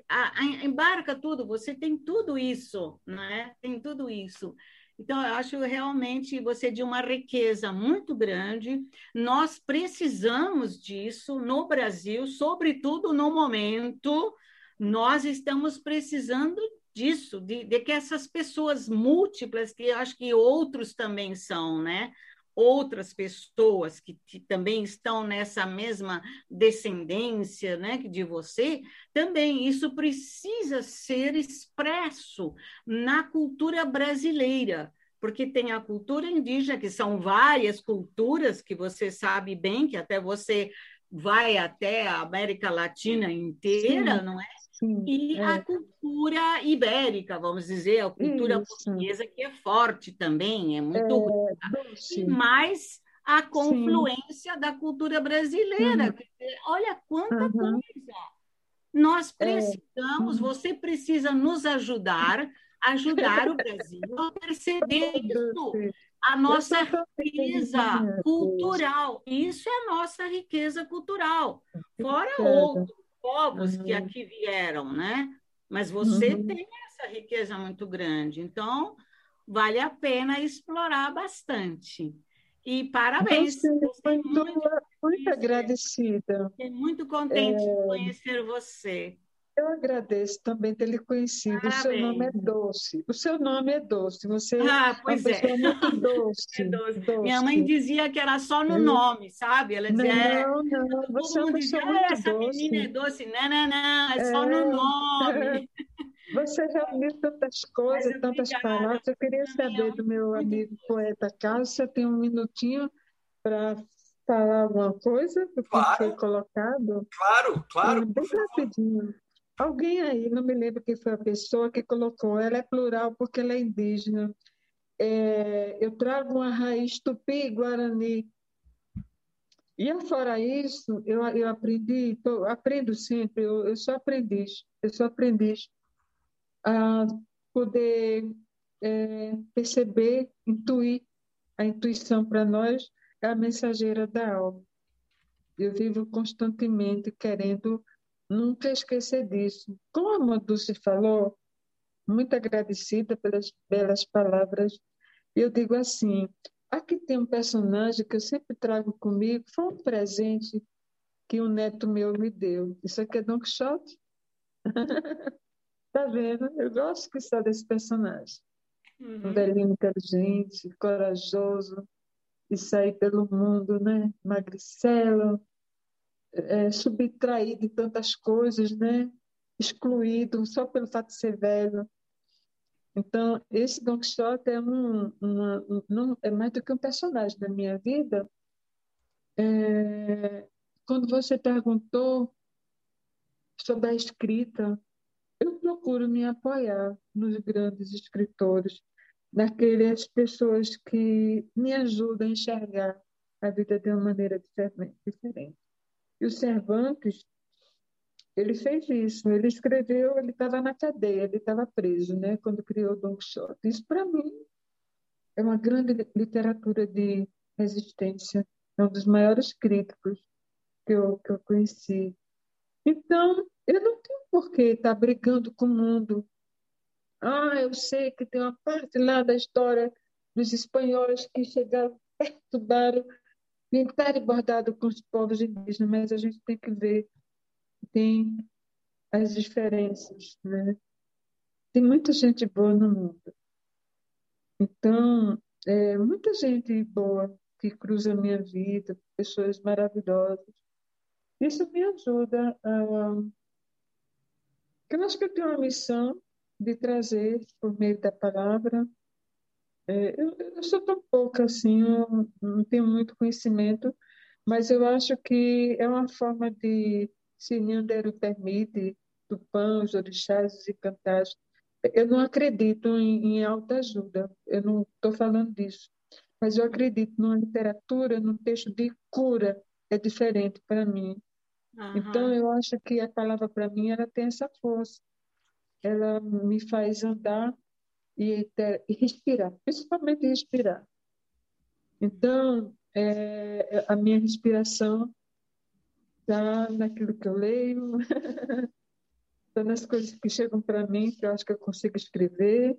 embarca tudo, você tem tudo isso, né? Tem tudo isso. Então, eu acho realmente você de uma riqueza muito grande. Nós precisamos disso no Brasil, sobretudo no momento. Nós estamos precisando disso, de, de que essas pessoas múltiplas, que acho que outros também são, né? Outras pessoas que, que, também estão nessa mesma descendência né, de você, também isso precisa ser expresso na cultura brasileira, porque tem a cultura indígena, que são várias culturas que você sabe bem, que até você vai até a América Latina inteira, Sim. não é? Sim, e é. a cultura ibérica, vamos dizer, a cultura Isso. portuguesa, que é forte também, é muito é, mas a confluência Sim. da cultura brasileira. olha quanta uhum. coisa! Nós é. precisamos, é. você precisa nos ajudar, ajudar o Brasil a perceber isso, a nossa riqueza cultural. Isso é a nossa riqueza cultural, fora outro povos uhum. que aqui vieram, né? Mas você uhum. tem essa riqueza muito grande, então vale a pena explorar bastante. E parabéns. Estou muito, muito agradecida. Fiquei muito contente é... de conhecer você. Eu agradeço também ter lhe conhecido. Parabéns. O seu nome é doce. O seu nome é doce. Você ah, pois é. é. muito doce. É doce. doce. Minha mãe dizia que era só no nome, sabe? Ela dizia. Não, não. Você é uma pessoa muito ah, essa doce. menina é doce. Não, não, não. É, é só no nome. Você reuniu tantas coisas, tantas palavras. Eu queria saber do meu amigo poeta Carlos, se tem um minutinho para falar alguma coisa do que claro. foi colocado. Claro, claro. Bem rapidinho. Alguém aí, não me lembro quem foi a pessoa que colocou, ela é plural porque ela é indígena. É, eu trago uma raiz tupi guarani. E fora isso, eu, eu aprendi, tô, aprendo sempre, eu, eu sou aprendiz, eu sou aprendiz a poder é, perceber, intuir. A intuição para nós é a mensageira da alma. Eu vivo constantemente querendo Nunca esquecer disso. Como a Dulce falou, muito agradecida pelas belas palavras, eu digo assim: aqui tem um personagem que eu sempre trago comigo, foi um presente que um neto meu me deu. Isso aqui é Don Quixote. tá vendo? Eu gosto que só desse personagem. Uhum. Um velhinho inteligente, corajoso, e sair pelo mundo, né? Magricelo, é, subtraído de tantas coisas, né? excluído só pelo fato de ser velho. Então, esse Don Quixote é, um, uma, um, é mais do que um personagem da minha vida. É, quando você perguntou sobre a escrita, eu procuro me apoiar nos grandes escritores, naquelas pessoas que me ajudam a enxergar a vida de uma maneira diferente. E o Cervantes, ele fez isso. Ele escreveu, ele estava na cadeia, ele estava preso, né, quando criou Don Quixote. Isso, para mim, é uma grande literatura de resistência. É um dos maiores críticos que eu, que eu conheci. Então, eu não tenho por que estar brigando com o mundo. Ah, eu sei que tem uma parte lá da história dos espanhóis que chegaram, perturbaram pintar e bordado com os povos indígenas, mas a gente tem que ver tem as diferenças, né? Tem muita gente boa no mundo. Então, é, muita gente boa que cruza a minha vida, pessoas maravilhosas. Isso me ajuda a. Eu acho que eu tenho uma missão de trazer, por meio da palavra, é, eu, eu, sou tão pouca assim, eu não tenho muito conhecimento, mas eu acho que é uma forma de, se Nhanderu permite, do pão, os orixás, os encantados. Eu não acredito em, em autoajuda, eu não estou falando disso, mas eu acredito numa literatura, num texto de cura, é diferente para mim. Uhum. Então, eu acho que a palavra para mim ela tem essa força. Ela me faz andar e, ter, e respirar, principalmente respirar. Então, é, a minha respiração está naquilo que eu leio, está nas coisas que chegam para mim, que eu acho que eu consigo escrever.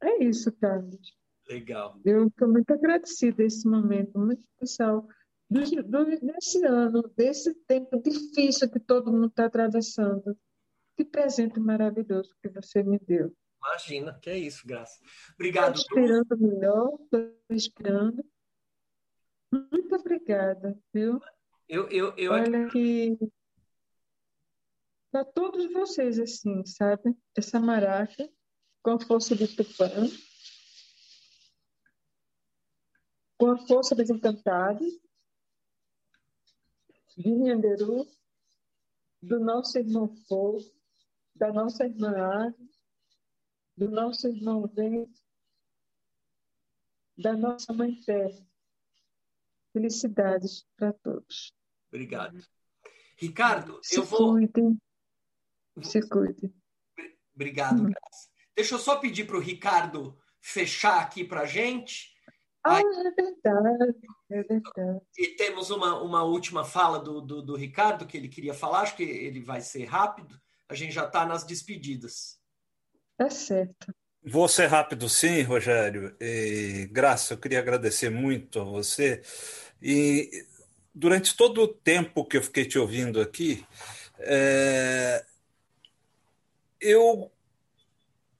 É isso, Carlos. Legal. Eu estou muito agradecida a esse momento, muito especial. Desse ano, desse tempo difícil que todo mundo está atravessando. Que presente maravilhoso que você me deu. Imagina, que é isso, Graça. Obrigado. Estou esperando melhor, estou esperando. Muito obrigada, viu? Eu, eu, eu... Olha que para todos vocês, assim, sabe? Essa maraca com a força do Tupã, com a força dos encantados, de Nhanderu, do nosso irmão Fogo, da nossa irmã Ave, do nosso irmão Vento, da nossa Mãe Terra. Felicidades para todos. Obrigado. Ricardo, Se eu vou. Cuidem. Se cuide. Obrigado, uhum. Graça. Deixa eu só pedir para o Ricardo fechar aqui para a gente. Ah, Aí... é verdade, é verdade. E temos uma, uma última fala do, do, do, Ricardo que ele queria falar, acho que ele vai ser rápido. A gente já está nas despedidas. Tá certo. Vou ser rápido, sim, Rogério. E, Graça, eu queria agradecer muito a você. E durante todo o tempo que eu fiquei te ouvindo aqui, é, eu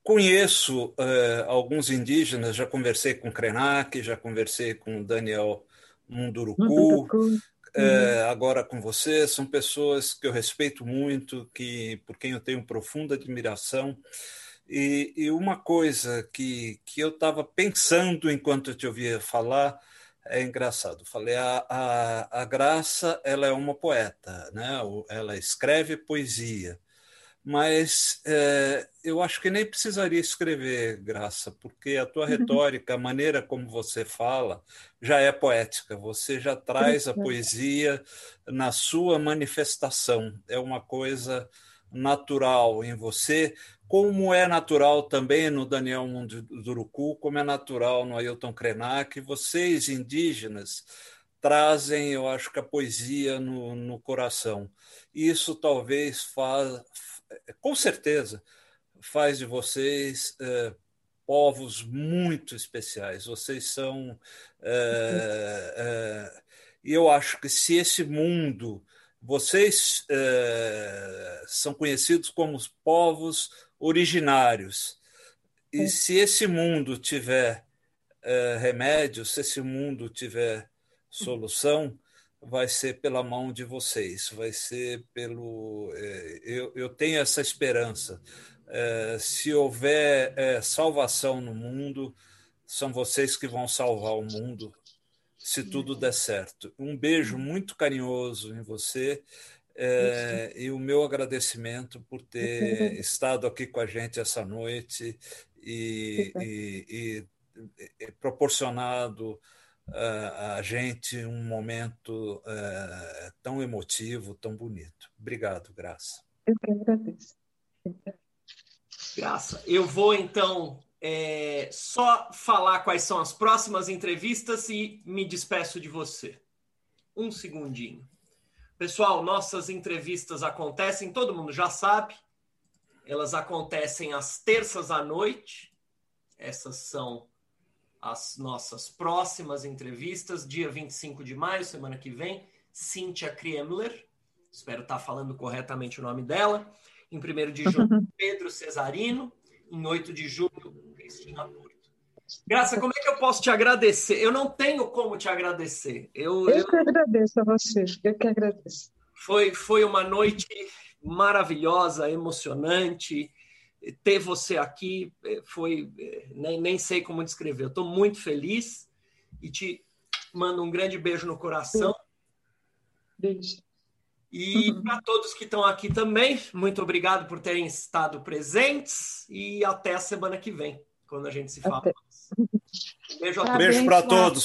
conheço é, alguns indígenas, já conversei com Krenak, já conversei com Daniel Munduruku, Munduruku. É, agora com você, são pessoas que eu respeito muito, que por quem eu tenho profunda admiração. E, e uma coisa que, que eu estava pensando enquanto eu te ouvia falar é engraçado. Falei, a, a, a Graça ela é uma poeta, né? ela escreve poesia, mas é, eu acho que nem precisaria escrever, Graça, porque a tua uhum. retórica, a maneira como você fala, já é poética. Você já traz a poesia na sua manifestação. É uma coisa natural em você, como é natural também no Daniel Munduruku, como é natural no Ailton Krenak, vocês indígenas trazem, eu acho que a poesia no, no coração. Isso talvez faz, com certeza, faz de vocês é, povos muito especiais. Vocês são. É, é, e eu acho que se esse mundo. Vocês são conhecidos como os povos originários. E se esse mundo tiver é, remédio, se esse mundo tiver solução, vai ser pela mão de vocês, vai ser pelo. É, eu, eu tenho essa esperança. É, se houver é, salvação no mundo, são vocês que vão salvar o mundo, se tudo der certo. Um beijo muito carinhoso em você é, e o meu agradecimento por ter estado aqui com a gente essa noite e, e, e, e proporcionado uh, a gente um momento uh, tão emotivo, tão bonito. Obrigado, Graça. Eu que agradeço. Graça, eu vou então é, só falar quais são as próximas entrevistas e me despeço de você. Um segundinho. Pessoal, nossas entrevistas acontecem, todo mundo já sabe, elas acontecem às terças à noite. Essas são as nossas próximas entrevistas, dia 25 de maio, semana que vem, Cíntia Kremler, espero estar falando corretamente o nome dela. Em 1 de junho, Pedro Cesarino. Em 8 de julho, Cristina. Graça, como é que eu posso te agradecer? Eu não tenho como te agradecer. Eu, eu, eu que agradeço a você, eu que agradeço. Foi, foi uma noite maravilhosa, emocionante. Ter você aqui eh, foi. Eh, nem, nem sei como descrever. Eu estou muito feliz e te mando um grande beijo no coração. Beijo. E uhum. para todos que estão aqui também, muito obrigado por terem estado presentes e até a semana que vem, quando a gente se fala. Beijo, beijo para todos.